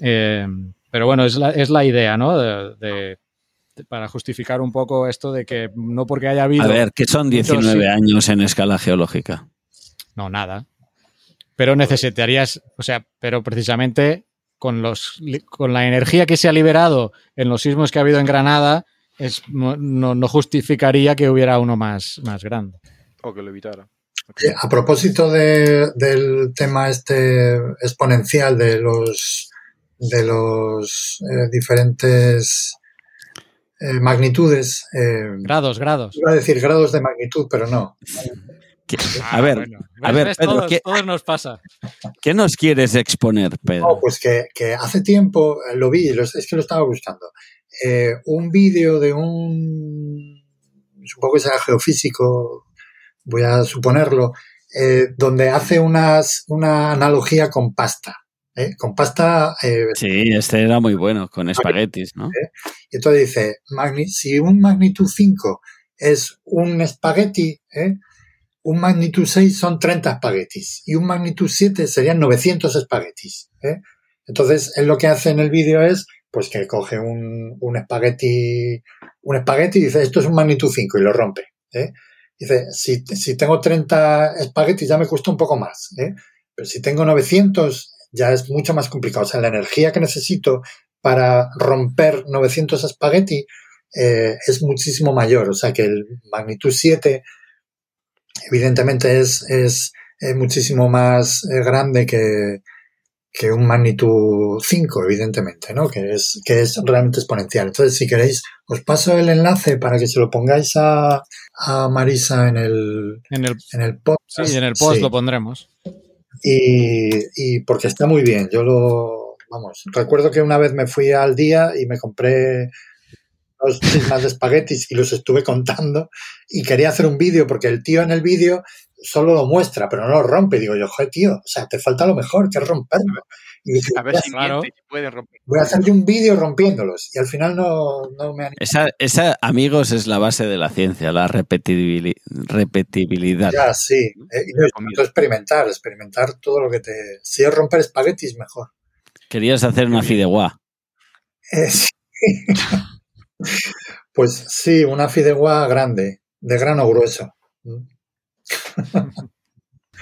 Eh, pero bueno, es la, es la idea, ¿no? De, de, de, para justificar un poco esto de que no porque haya habido... A ver, ¿qué son 19 sí. años en escala geológica? No, nada. Pero necesitarías, o sea, pero precisamente con, los, con la energía que se ha liberado en los sismos que ha habido en Granada, es, no, no, justificaría que hubiera uno más, más grande. O que lo evitara. Okay. A propósito de, del tema este exponencial de los de los eh, diferentes eh, magnitudes. Eh, grados, grados. Iba a decir grados de magnitud, pero no. A ver, bueno. a ver, ¿Ves? Pedro, todos, ¿qué, todos, nos pasa. ¿qué, nos quieres exponer, Pedro? No, pues que, que hace tiempo lo vi, es que lo estaba buscando. Eh, un vídeo de un, supongo que será geofísico, voy a suponerlo, eh, donde hace unas, una analogía con pasta. ¿eh? Con pasta. Sí, este era muy bueno, con espaguetis, ¿no? Y entonces dice: si un magnitud 5 es un espagueti, un magnitud 6 son 30 espaguetis y un magnitud 7 serían 900 espaguetis. Entonces, él lo que hace en el vídeo es pues que coge un, un espagueti un espagueti y dice esto es un magnitud 5 y lo rompe. ¿eh? Dice, si, si, tengo 30 espaguetis ya me cuesta un poco más, ¿eh? pero si tengo 900 ya es mucho más complicado. O sea, la energía que necesito para romper 900 espagueti eh, es muchísimo mayor. O sea, que el magnitud 7 evidentemente es, es, es muchísimo más grande que, que un magnitud 5, evidentemente, ¿no? Que es, que es realmente exponencial. Entonces, si queréis, os paso el enlace para que se lo pongáis a, a Marisa en el, en el, en el post. Sí, en el post sí. lo pondremos. Y, y, porque está muy bien. Yo lo, vamos, recuerdo que una vez me fui al día y me compré dos más de espaguetis y los estuve contando y quería hacer un vídeo porque el tío en el vídeo solo lo muestra, pero no lo rompe. Digo yo, joder, tío, o sea, te falta lo mejor, que es romperlo. Y dije, a ver si claro, pueden romper. Voy a hacer un vídeo rompiéndolos. Y al final no, no me han... Esa, esa, amigos, es la base de la ciencia, la repetibil repetibilidad. Ya, sí. Eh, y experimentar, experimentar todo lo que te... Si es romper espaguetis, mejor. Querías hacer una fideuá. Eh, [laughs] sí. pues sí, una fideuá grande, de grano grueso.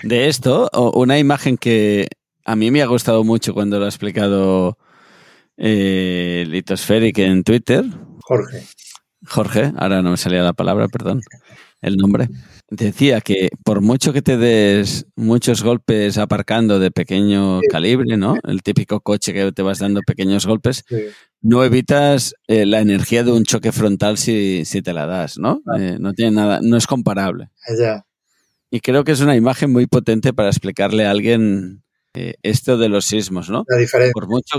De esto, una imagen que a mí me ha gustado mucho cuando lo ha explicado eh, Litospheric en Twitter. Jorge. Jorge, ahora no me salía la palabra, perdón, el nombre. Decía que por mucho que te des muchos golpes aparcando de pequeño sí. calibre, ¿no? El típico coche que te vas dando pequeños golpes, sí. no evitas eh, la energía de un choque frontal si, si te la das, ¿no? Ah. Eh, no tiene nada, no es comparable. Ya. Y creo que es una imagen muy potente para explicarle a alguien eh, esto de los sismos, ¿no? La diferencia. Por mucho,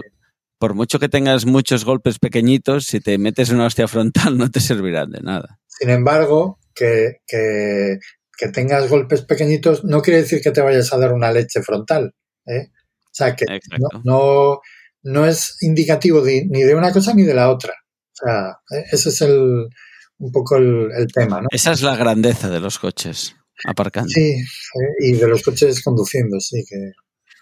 por mucho que tengas muchos golpes pequeñitos, si te metes una hostia frontal [laughs] no te servirán de nada. Sin embargo, que, que, que tengas golpes pequeñitos no quiere decir que te vayas a dar una leche frontal. ¿eh? O sea, que no, no, no es indicativo de- ni de una cosa ni de la otra. O sea, e- ese es el, un poco el, el tema, ¿no? Esa es la grandeza de los coches aparcando. Sí, y de los coches conduciendo, sí, que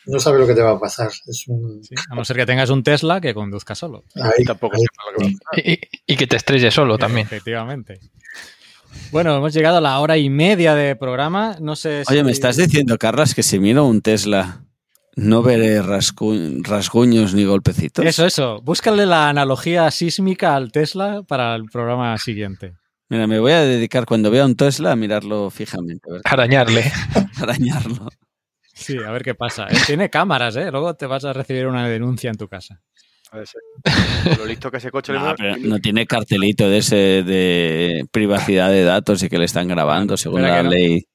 no sabe lo que te va a pasar. Es un... Sí, A no ser que tengas un Tesla que conduzca solo. ahí- Tampoco ahí- sepa lo que va a pasar. Y, y- y que te estrelle solo también. Efectivamente. Bueno, hemos llegado a la hora y media de programa. No sé si... Oye, ¿me estás diciendo, Carlas, que si miro un Tesla no veré rasgu- rasguños ni golpecitos? Eso, eso. Búscale la analogía sísmica al Tesla para el programa siguiente. Mira, me voy a dedicar cuando vea un Tesla a mirarlo fijamente, a ver, Arañarle. arañarlo. [laughs] Sí, a ver qué pasa. Eh, Tiene cámaras, ¿eh? Luego te vas a recibir una denuncia en tu casa. Puede ser. Lo listo que ese coche le [laughs] No, pero no tiene cartelito de ese de privacidad de datos y que le están grabando según la no. ley.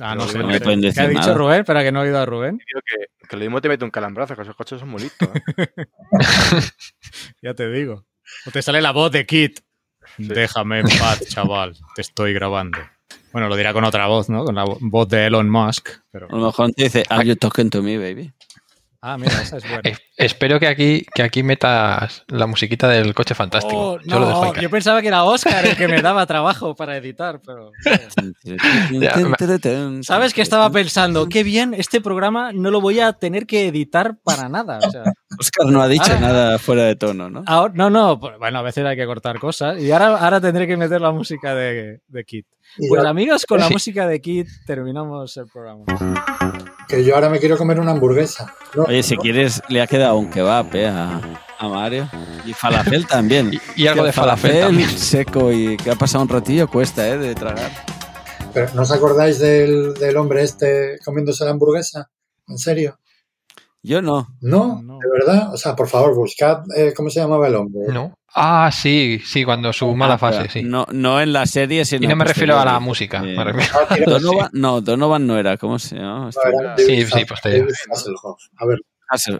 Ah, no No sé. me no sé. pueden ¿Qué decir ha dicho nada. Rubén? Espera que no he oído a Rubén. Que, que lo mismo te mete un calambrazo, que esos coches son muy listos. ¿eh? [laughs] Ya te digo. O te sale la voz de Kit. Déjame en paz, [laughs] chaval. Te estoy grabando. Bueno, lo dirá con otra voz, ¿no? Con la vo- voz de Elon Musk. Pero... A lo mejor te dice, are you talking to me, baby? Ah, mira, esa es [laughs] buena. Es- espero que aquí, que aquí metas la musiquita del coche fantástico. Oh, yo lo dejo yo pensaba que era Oscar el que me daba trabajo para editar, pero... [laughs] ¿Sabes qué estaba pensando? Qué bien, este programa no lo voy a tener que editar para nada. O sea, Oscar no ha dicho Ahora- nada fuera de tono, ¿no? ahora- no, no, pues, bueno, a veces hay que cortar cosas. Y ahora, ahora tendré que meter la música de, de Kit. Pues yo- amigos, con la música de Kit terminamos el programa. que yo ahora me quiero comer una hamburguesa. No, Oye, si quieres, le ha quedado un kebab eh, a, a Mario. Y falafel también. Y, y algo de el falafel también. seco y que ha pasado un ratillo cuesta, ¿eh? De tragar. pero ¿no os acordáis del, del hombre este comiéndose la hamburguesa? ¿En serio? Yo no. ¿No? No. ¿De verdad? O sea, por favor, buscad eh, cómo se llamaba el hombre. ¿No? Ah, sí, sí, cuando su mala Ah, fase, sí. No, no en la serie, sino y no me refiero a la música. Eh, me refiero- Ah, Donovan, no, Donovan no era, ¿cómo se llama? Este- no, era Sí, David sí, posterior. Hasselhoff. A ver,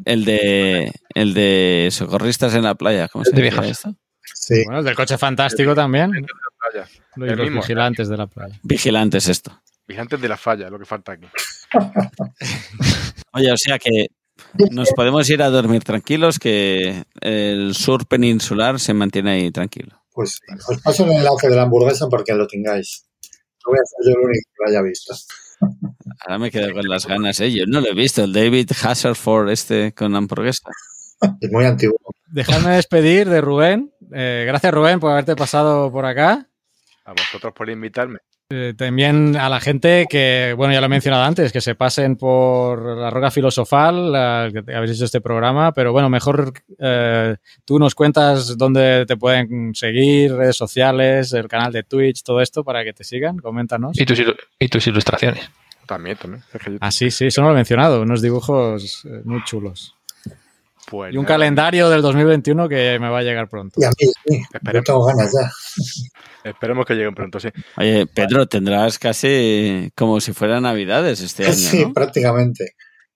El de, el de socorristas en la playa, ¿cómo se De llama viejas. esto? sí. Bueno, el del coche fantástico también. El los mismo. vigilantes de la playa. Vigilantes esto. Vigilantes de la falla, lo que falta aquí. [laughs] Oye, o sea que nos podemos ir a dormir tranquilos, que el sur peninsular se mantiene ahí tranquilo. Pues os paso el enlace de la hamburguesa porque lo tengáis. No voy a ser yo el único que lo haya visto. Ahora me quedo con las ganas, ¿eh? Yo no lo he visto, el David Hasselford este con hamburguesa. [laughs] Es muy antiguo. Dejadme despedir de Rubén. Eh, gracias, Rubén, por haberte pasado por acá. A vosotros por invitarme. Eh, también a la gente que, bueno, ya lo he mencionado antes, que se pasen por la Roca Filosofal, la- que habéis hecho este programa, pero bueno, mejor eh, tú nos cuentas dónde te pueden seguir, redes sociales, el canal de Twitch, todo esto para que te sigan, coméntanos. Y tus, y tus ilustraciones. También, también. Ah, sí, sí, eso no lo he mencionado, unos dibujos eh, muy chulos. Pues Y un nada, calendario del 2021 que me va a llegar pronto. Y a mí, sí. Yo Esperemos. tengo ganas ya. Esperemos que lleguen pronto, sí. Oye, Pedro, tendrás casi como si fuera Navidades este año, Sí, ¿no? prácticamente.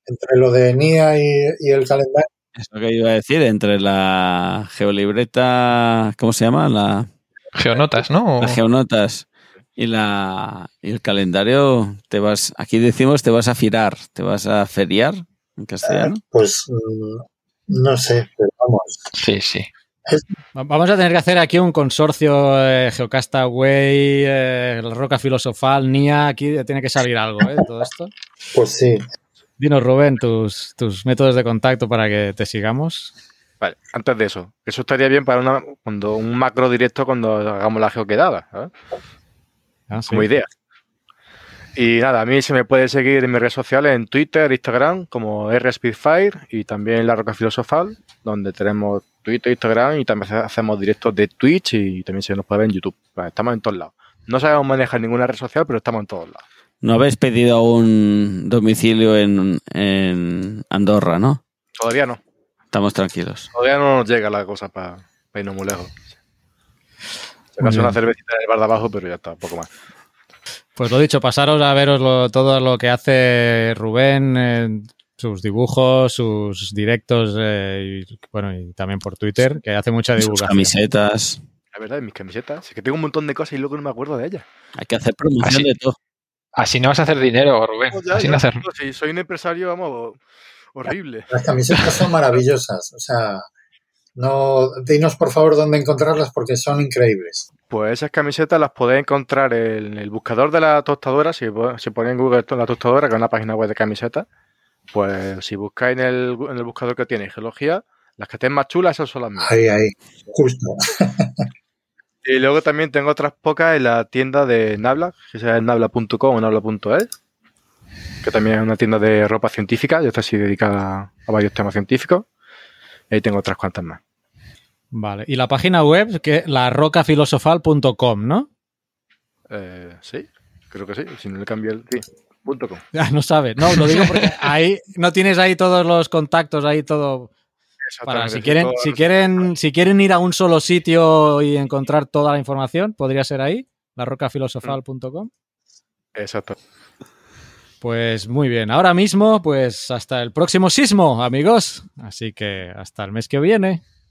Entre lo de NIA y, y el calendario. Es lo que iba a decir, entre la geolibreta, ¿cómo se llama? La, Geonotas, ¿no? Las geonotas y la y el calendario, te vas, aquí decimos te vas a firar, te vas a feriar en castellano. Pues mm, no sé, pero vamos. Sí, sí. Va- Vamos a tener que hacer aquí un consorcio eh, Geocastaway, eh, la Roca Filosofal, NIA, aquí tiene que salir algo, ¿eh? de Todo esto. Pues sí. Dinos, Rubén, tus, tus métodos de contacto para que te sigamos. Vale, antes de eso, eso estaría bien para una, cuando un macro directo cuando hagamos la geoquedada, ¿sabes? Ah, sí. como idea. Y nada, a mí se me puede seguir en mis redes sociales, en Twitter, Instagram, como RSpeedfire y también La Roca Filosofal, donde tenemos Twitter, Instagram y también hacemos directos de Twitch y también se nos puede ver en YouTube. Estamos en todos lados. No sabemos manejar ninguna red social, pero estamos en todos lados. No habéis pedido un domicilio en, en Andorra, ¿no? Todavía no. Estamos tranquilos. Todavía no nos llega la cosa para irnos muy lejos. Se acaso una cervecita en el bar de abajo, pero ya está, poco más. Pues lo dicho, pasaros a veros lo- todo lo que hace Rubén, eh, sus dibujos, sus directos, eh, y, bueno, y también por Twitter, que hace mucha Sus divulgación. camisetas. La verdad, en mis camisetas, es que tengo un montón de cosas y luego no me acuerdo de ellas. Hay que hacer promoción Así- de todo. Así no vas a hacer dinero, Rubén. Pues ya, Así ya, no hacer. no, si soy un empresario, vamos, Horrible. Las camisetas son maravillosas. O sea, no, dinos por favor dónde encontrarlas porque son increíbles. Pues esas camisetas las podéis encontrar en el buscador de la tostadora. Si, si ponéis en Google la tostadora, que es una página web de camisetas, pues si buscáis en el, en el buscador que tiene geología, las que estén más chulas, esas son las mías. Ahí, ahí, justo. [laughs] y luego también tengo otras pocas en la tienda de Nabla, que sea nabla.com o nabla.es, que también es una tienda de ropa científica, ya está así dedicada a varios temas científicos. Y ahí tengo otras cuantas más. Vale. Y la página web, que la rocafilosofal.com, ¿no? Eh, sí, creo que sí. Si no le cambio el. Sí, punto com. Ya, no sabe. No, lo digo porque [laughs] ahí no tienes ahí todos los contactos, ahí todo. Para si quieren, si quieren, si quieren ir a un solo sitio y encontrar toda la información, podría ser ahí, la rocafilosofal.com. Exacto. Pues muy bien. Ahora mismo, pues hasta el próximo sismo, amigos. Así que hasta el mes que viene.